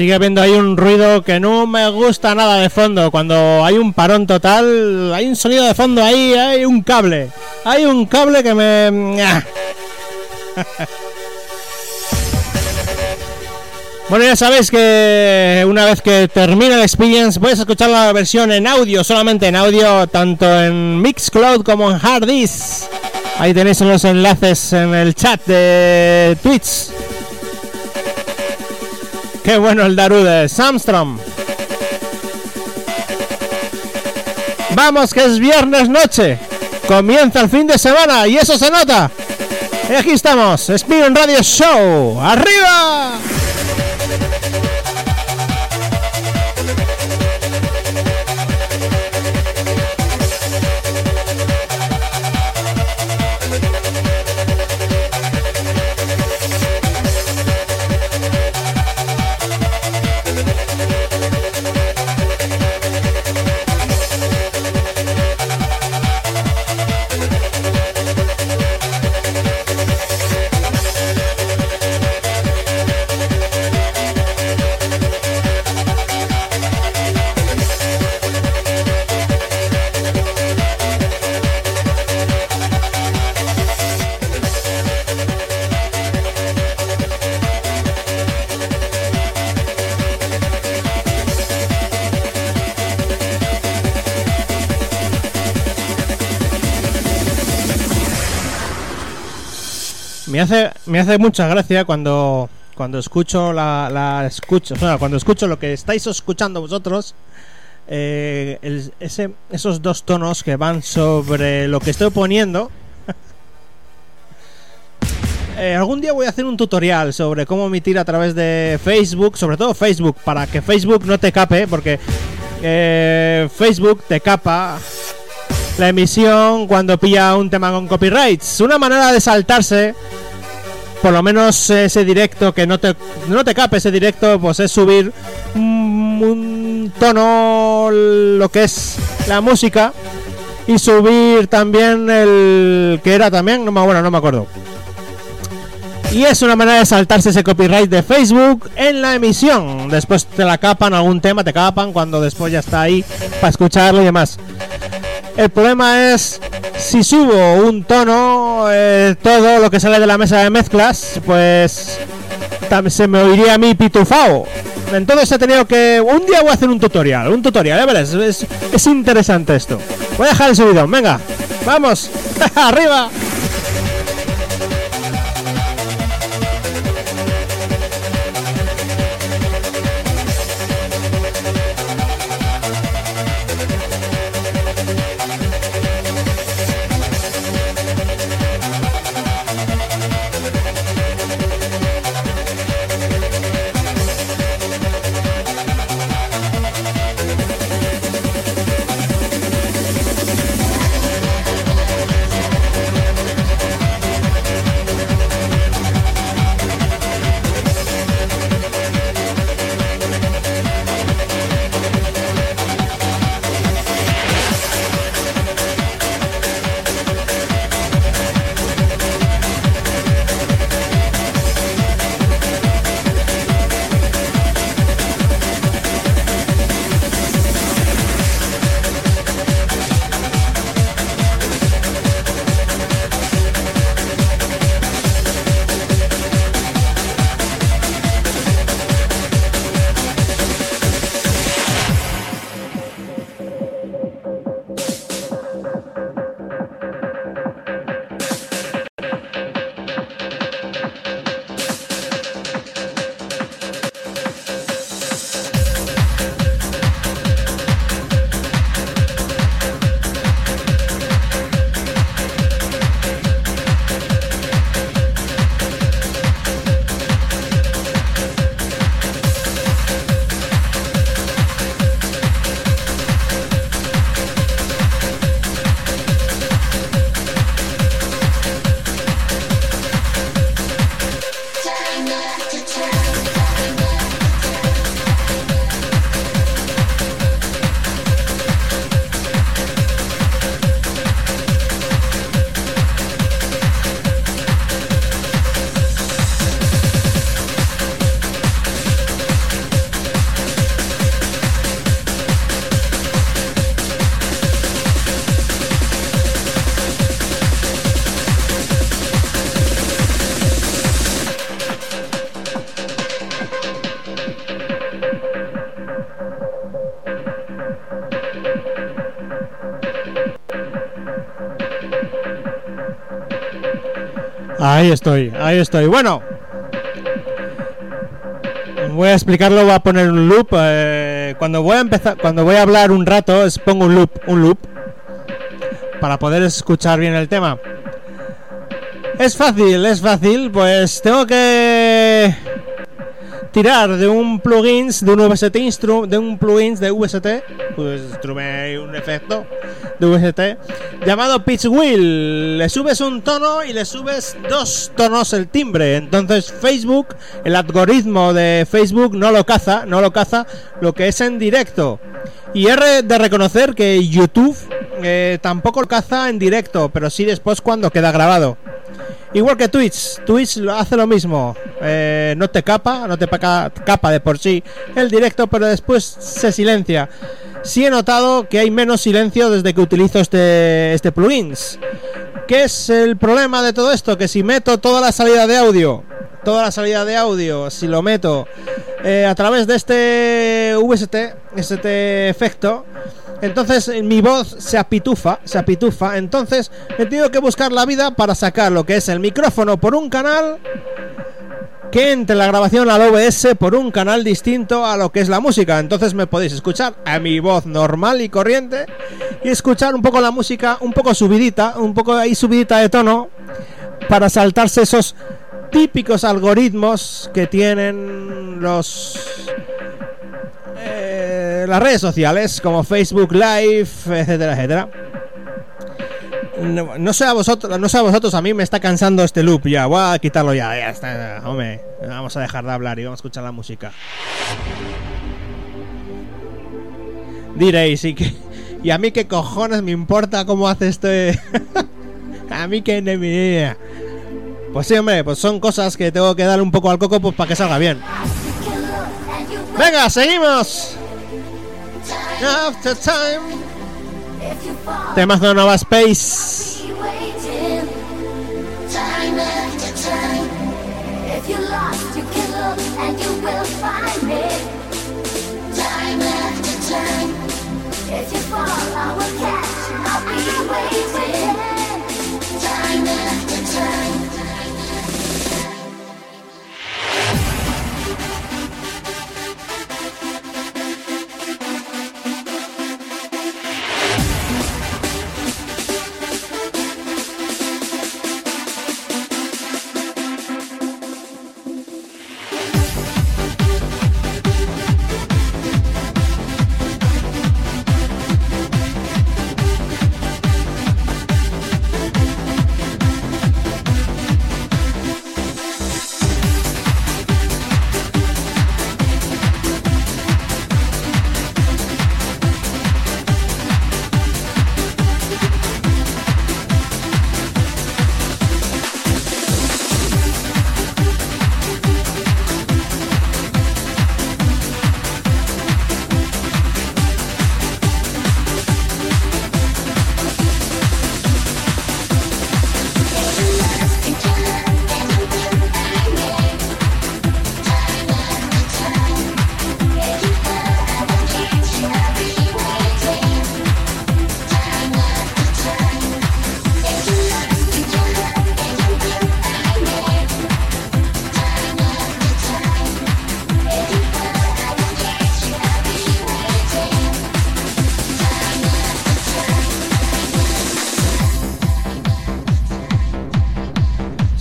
Sigue habiendo ahí un ruido que no me gusta nada de fondo. Cuando hay un parón total, hay un sonido de fondo ahí, hay un cable. Hay un cable que me... Bueno, ya sabéis que una vez que termine el experience puedes escuchar la versión en audio, solamente en audio, tanto en Mixcloud como en Harddisk. Ahí tenéis los enlaces en el chat de Twitch. Qué bueno el Daru de Samstrom. Vamos, que es viernes noche. Comienza el fin de semana y eso se nota. Y aquí estamos, Spin Radio Show. ¡Arriba! Me hace, mucha gracia cuando, cuando escucho la, la escucho, cuando escucho lo que estáis escuchando vosotros, eh, el- ese, esos dos tonos que van sobre lo que estoy poniendo. Eh, algún día voy a hacer un tutorial sobre cómo emitir a través de Facebook, sobre todo Facebook, para que Facebook no te cape, porque eh, Facebook te capa la emisión cuando pilla un tema con copyrights. Una manera de saltarse, por lo menos ese directo que no te, no te cape ese directo, pues es subir un, un tono lo que es la música y subir también el que era también, no me, bueno, no me acuerdo. Y es una manera de saltarse ese copyright de Facebook en la emisión. Después te la capan algún tema, te capan cuando después ya está ahí para escucharlo y demás. El problema es si subo un tono, eh, todo lo que sale de la mesa de mezclas, pues se me oiría a mí pitufao. Entonces he tenido que... Un día voy a hacer un tutorial, un tutorial, ya verás, es, es interesante esto. Voy a dejar el subidón, venga, vamos, arriba. Ahí estoy, ahí estoy. Bueno, voy a explicarlo, voy a poner un loop. eh, cuando voy a empezar, cuando voy a hablar un rato, es pongo un loop, un loop, para poder escuchar bien el tema. Es fácil, es fácil, pues tengo que tirar de un plugins, de un VST instru, de un plugins de VST, pues un efecto de VST llamado Pitch Wheel. Le subes un tono y le subes dos tonos el timbre. Entonces Facebook, el algoritmo de Facebook no lo caza, no lo caza lo que es en directo. Y re- de reconocer que YouTube eh, tampoco lo caza en directo, pero sí después cuando queda grabado. Igual que Twitch, Twitch hace lo mismo. Eh, no te capa, no te paca- capa de por sí el directo, pero después se silencia. Sí he notado que hay menos silencio desde que utilizo este, este plugins. ¿Qué es el problema de todo esto? Que si meto toda la salida de audio, toda la salida de audio, si lo meto eh, a través de este VST, este efecto, entonces mi voz se apitufa, se apitufa. Entonces he tenido que buscar la vida para sacar lo que es el micrófono por un canal que entre la grabación al OBS por un canal distinto a lo que es la música. Entonces me podéis escuchar a mi voz normal y corriente y escuchar un poco la música, un poco subidita, un poco ahí subidita de tono para saltarse esos típicos algoritmos que tienen los eh, las redes sociales como Facebook Live, etcétera, etcétera. No, no sé a vosotros, no sé a vosotros, a mí me está cansando este loop ya. Voy a quitarlo ya, ya está, hombre. Vamos a dejar de hablar y vamos a escuchar la música. Diréis, ¿y, qué- ¿y a mí qué cojones me importa cómo hace este? a mí me idea. Pues sí, hombre, pues son cosas que tengo que dar un poco al coco pues para que salga bien. Venga, seguimos. After time. Temazo Nova Space. Time after time. If you're lost, you can look and you will find me. Time after time. If you fall, I will catch. I'll be waiting.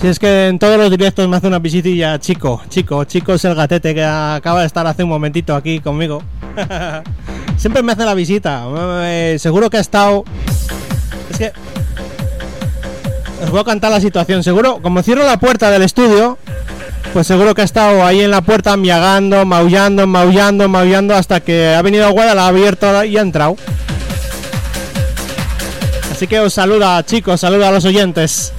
Es que en todos los directos me hace una visitilla chico, chico, chico es el gatete que acaba de estar hace un momentito aquí conmigo. Siempre me hace la visita. seguro que ha estado. Es que. Os voy a cantar la situación. Seguro, como cierro la puerta del estudio, pues seguro que ha estado ahí en la puerta miagando, maullando, maullando, maullando hasta que ha venido Guada, la ha abierto y ha entrado. Así que os saluda, chicos, saluda a los oyentes.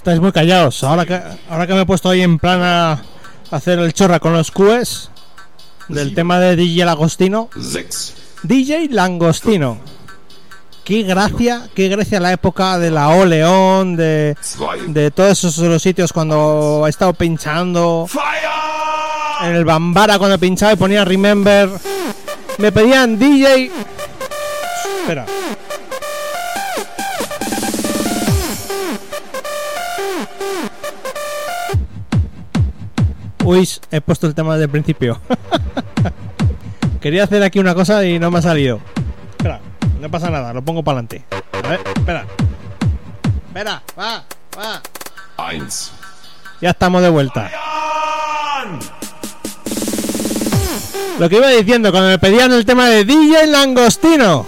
Estáis muy callados. Ahora que, ahora que me he puesto ahí en plan a hacer el chorra con los QS del tema de DJ Langostino. DJ Langostino. Qué gracia, qué gracia la época de la O León, de, de todos esos los sitios cuando he estado pinchando. En el Bambara cuando pinchaba y ponía Remember. Me pedían DJ. Espera. Uy, he puesto el tema desde el principio. Quería hacer aquí una cosa y no me ha salido. Espera, no pasa nada, lo pongo para adelante. A ver, espera. Espera, va, va. Ya estamos de vuelta. Lo que iba diciendo cuando me pedían el tema de DJ Langostino.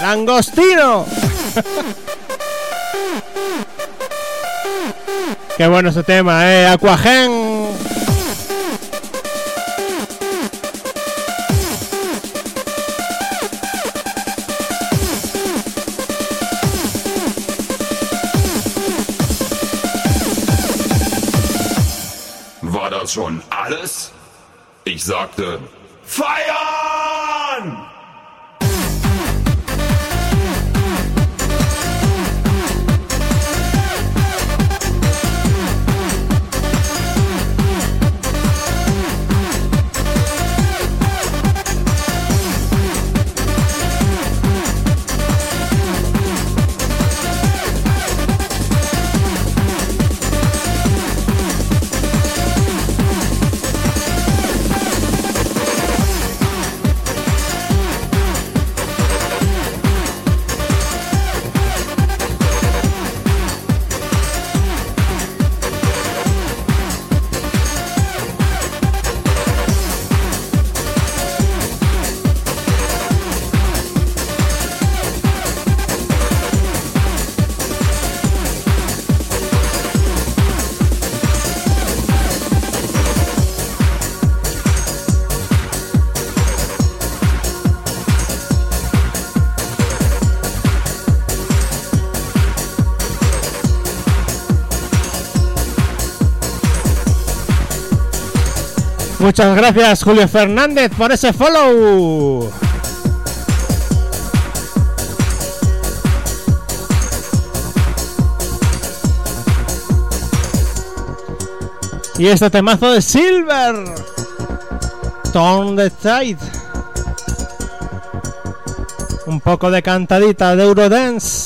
Langostino. Qué bueno ese tema, eh. Aquagen. War das schon alles? Ich sagte, feiern! Muchas gracias Julio Fernández por ese follow. Y este temazo de Silver. Turn the Tide. Un poco de cantadita de Eurodance.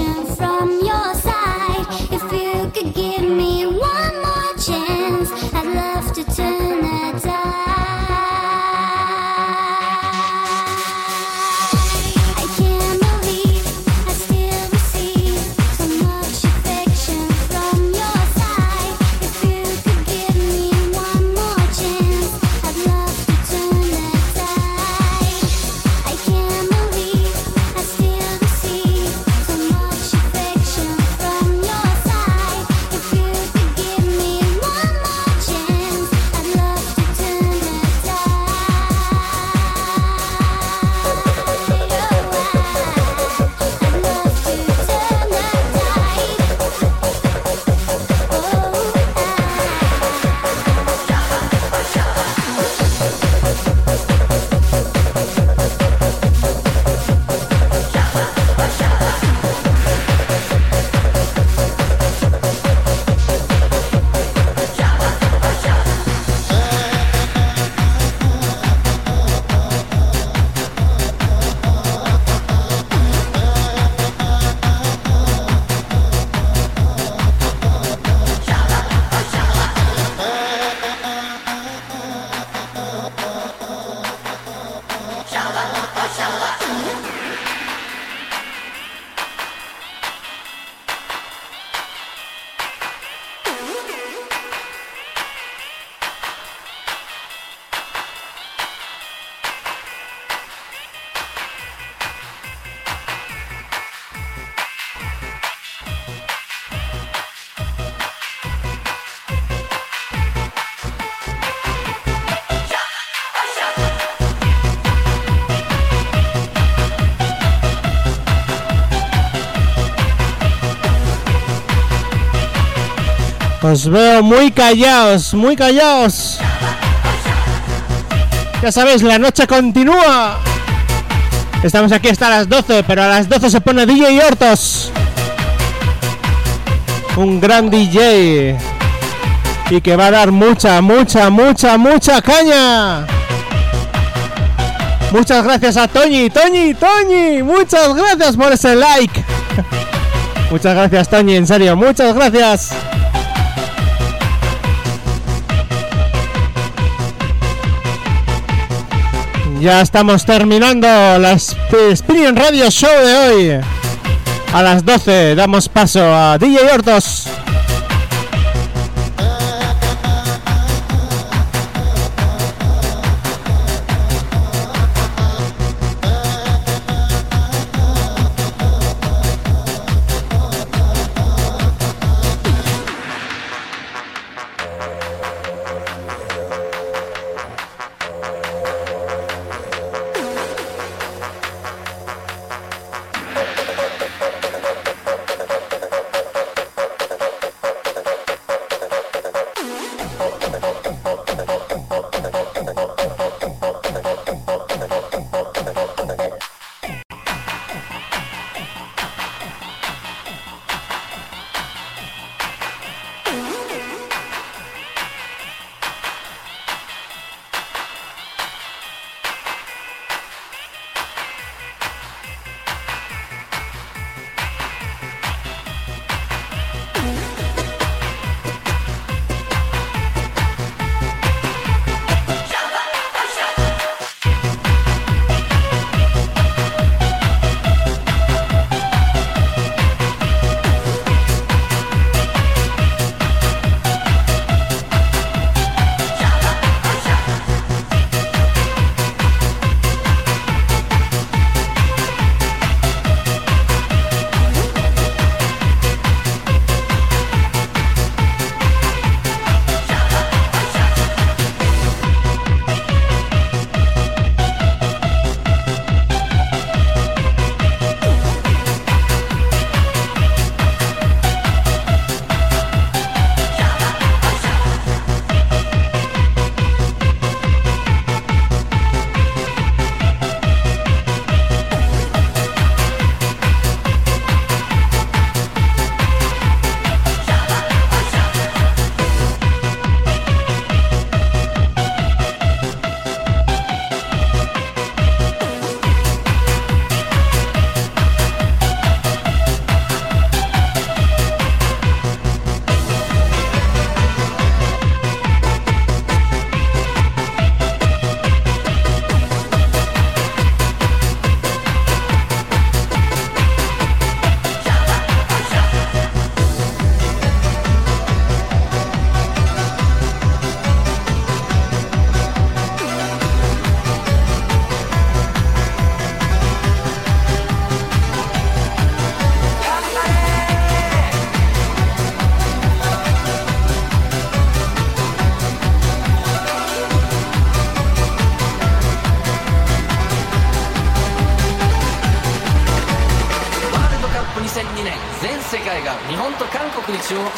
emotions Os veo muy callados, muy callados. Ya sabéis, la noche continúa. Estamos aquí hasta las 12, pero a las 12 se pone DJ Hortos. Un gran DJ. Y que va a dar mucha, mucha, mucha, mucha caña. Muchas gracias a Toñi, Toñi, Toñi. Muchas gracias por ese like. muchas gracias, Toñi, en serio. Muchas gracias. Ya estamos terminando la Spring Radio Show de hoy. A las 12 damos paso a DJ Hortos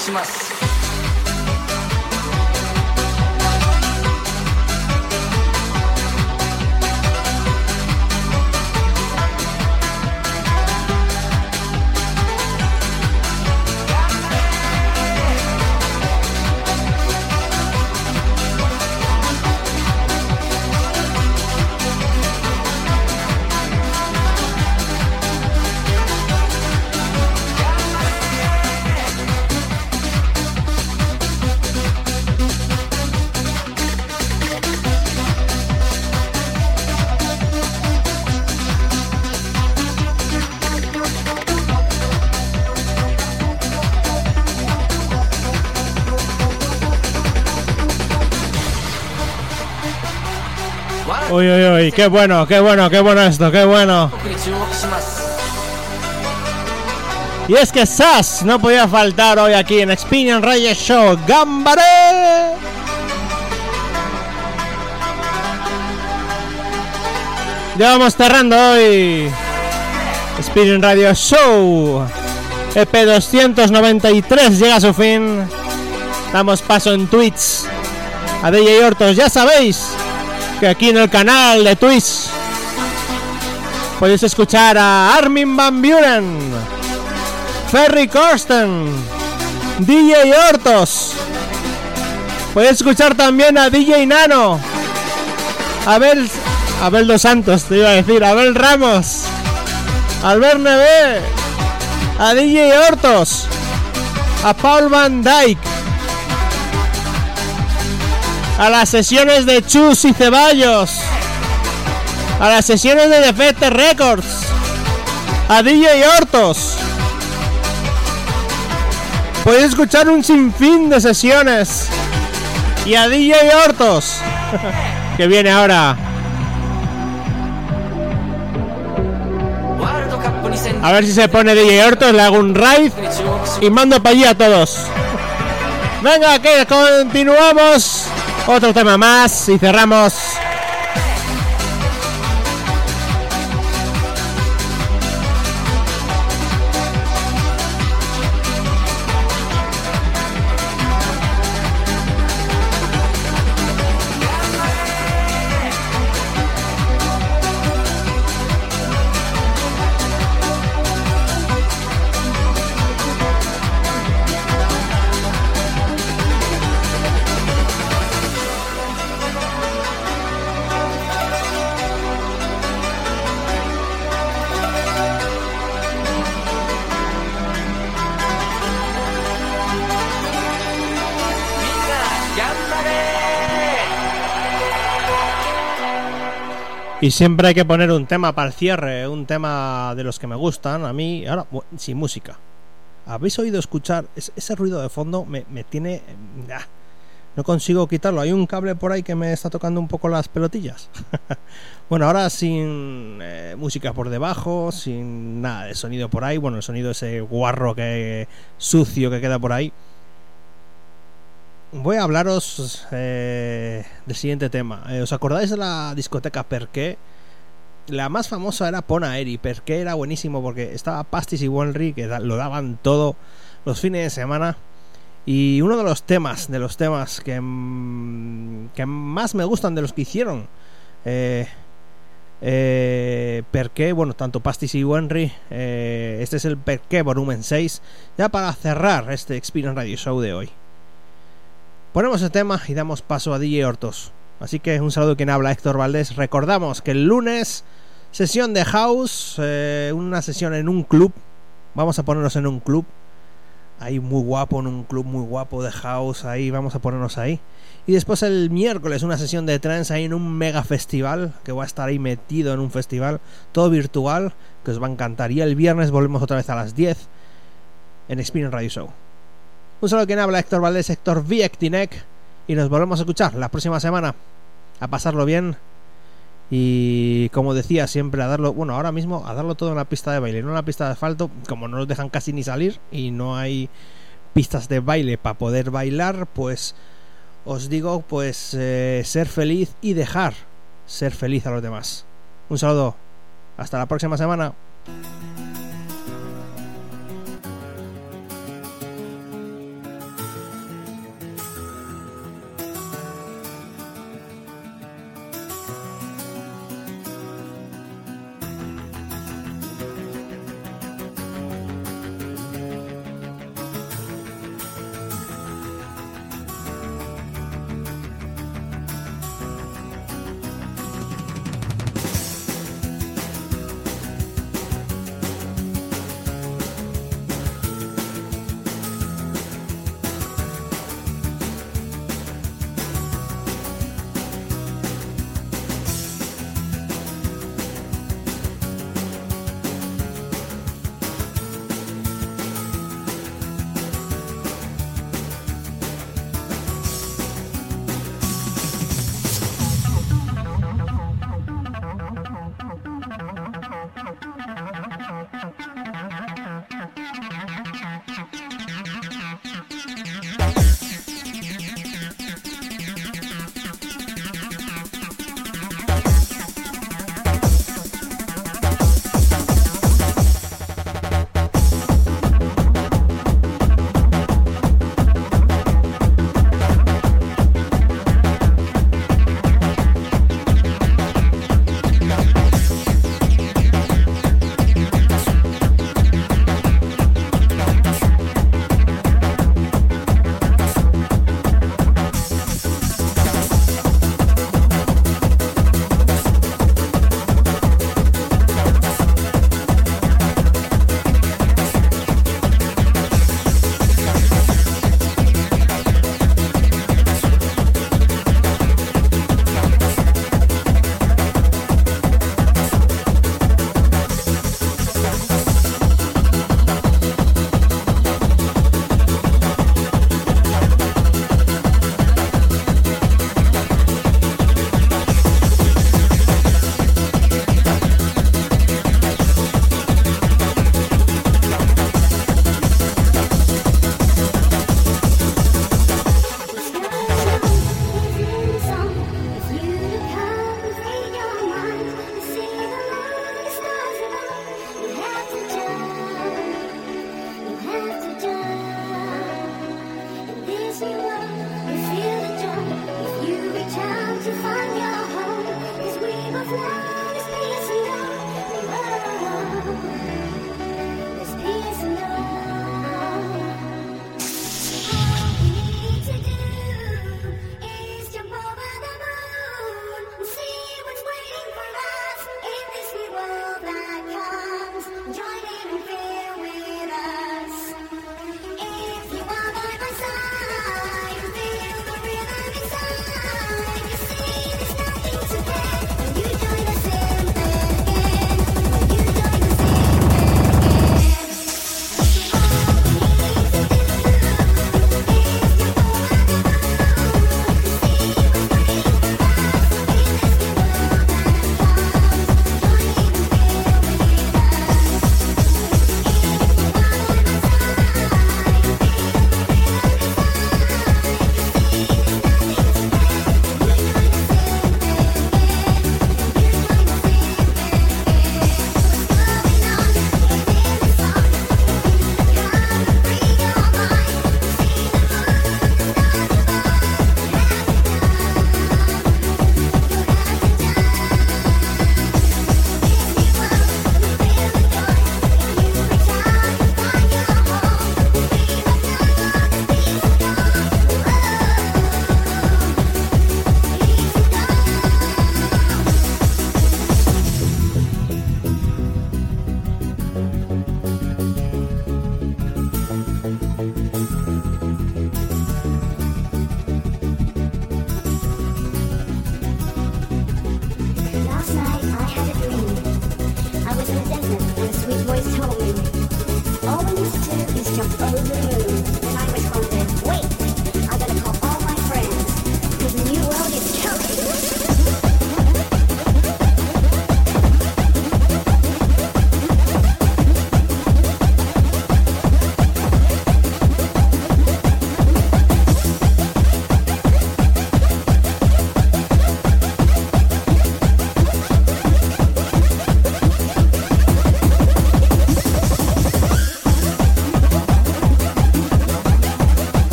します。Uy, qué bueno, qué bueno, qué bueno esto, qué bueno. Y es que Sass no podía faltar hoy aquí en Experience Reyes Show. ¡Gambaré! Ya vamos cerrando hoy. Spirit Radio Show. EP293 llega a su fin. Damos paso en tweets A DJ Hortos, ya sabéis que aquí en el canal de Twitch podéis escuchar a Armin Van Buren. Ferry Corsten, DJ Hortos. Puedes escuchar también a DJ Nano, Abel, Abel Dos Santos, te iba a decir, Abel Ramos, Albert Neve, a DJ Hortos, a Paul Van Dyke, a las sesiones de Chus y Ceballos, a las sesiones de Defecte Records, a DJ Hortos. Podéis escuchar un sinfín de sesiones y a DJ Hortos, que viene ahora. A ver si se pone DJ Hortos, le hago un raid y mando para allí a todos. Venga, que continuamos otro tema más y cerramos. Y siempre hay que poner un tema para el cierre, un tema de los que me gustan. A mí, ahora, sin música. ¿Habéis oído escuchar Es- ese ruido de fondo? Me, me tiene. ah, no consigo quitarlo. Hay un cable por ahí que me está tocando un poco las pelotillas. bueno, ahora sin eh, música por debajo, sin nada de sonido por ahí. Bueno, el sonido ese guarro que sucio que queda por ahí. Voy a hablaros eh, del siguiente tema. Eh, ¿Os acordáis de la discoteca Perqué? La más famosa era Pona Eri. Perqué era buenísimo porque estaba Pastis y Wenry que lo daban todo los fines de semana. Y uno de los temas, de los temas que, mm, que más me gustan de los que hicieron eh, eh, Perqué, bueno, tanto Pastis y Wenry, eh, este es el Perqué volumen 6, ya para cerrar este Experience Radio Show de hoy. Ponemos el tema y damos paso a DJ Hortos. Así que un saludo quien habla Héctor Valdés. Recordamos que el lunes sesión de house, eh, una sesión en un club. Vamos a ponernos en un club. Ahí muy guapo, en un club muy guapo de house. Ahí vamos a ponernos ahí. Y después el miércoles una sesión de trance ahí en un mega festival. Que voy a estar ahí metido en un festival. Todo virtual. Que os va a encantar. Y el viernes volvemos otra vez a las 10 en Experience Radio Show. Un saludo quien habla Héctor Valdés, Héctor Viectinec. Y nos volvemos a escuchar la próxima semana. A pasarlo bien. Y como decía siempre, a darlo, bueno, ahora mismo a darlo todo en la pista de baile, no en la pista de asfalto, como no nos dejan casi ni salir y no hay pistas de baile para poder bailar, pues os digo, pues eh, ser feliz y dejar ser feliz a los demás. Un saludo, hasta la próxima semana.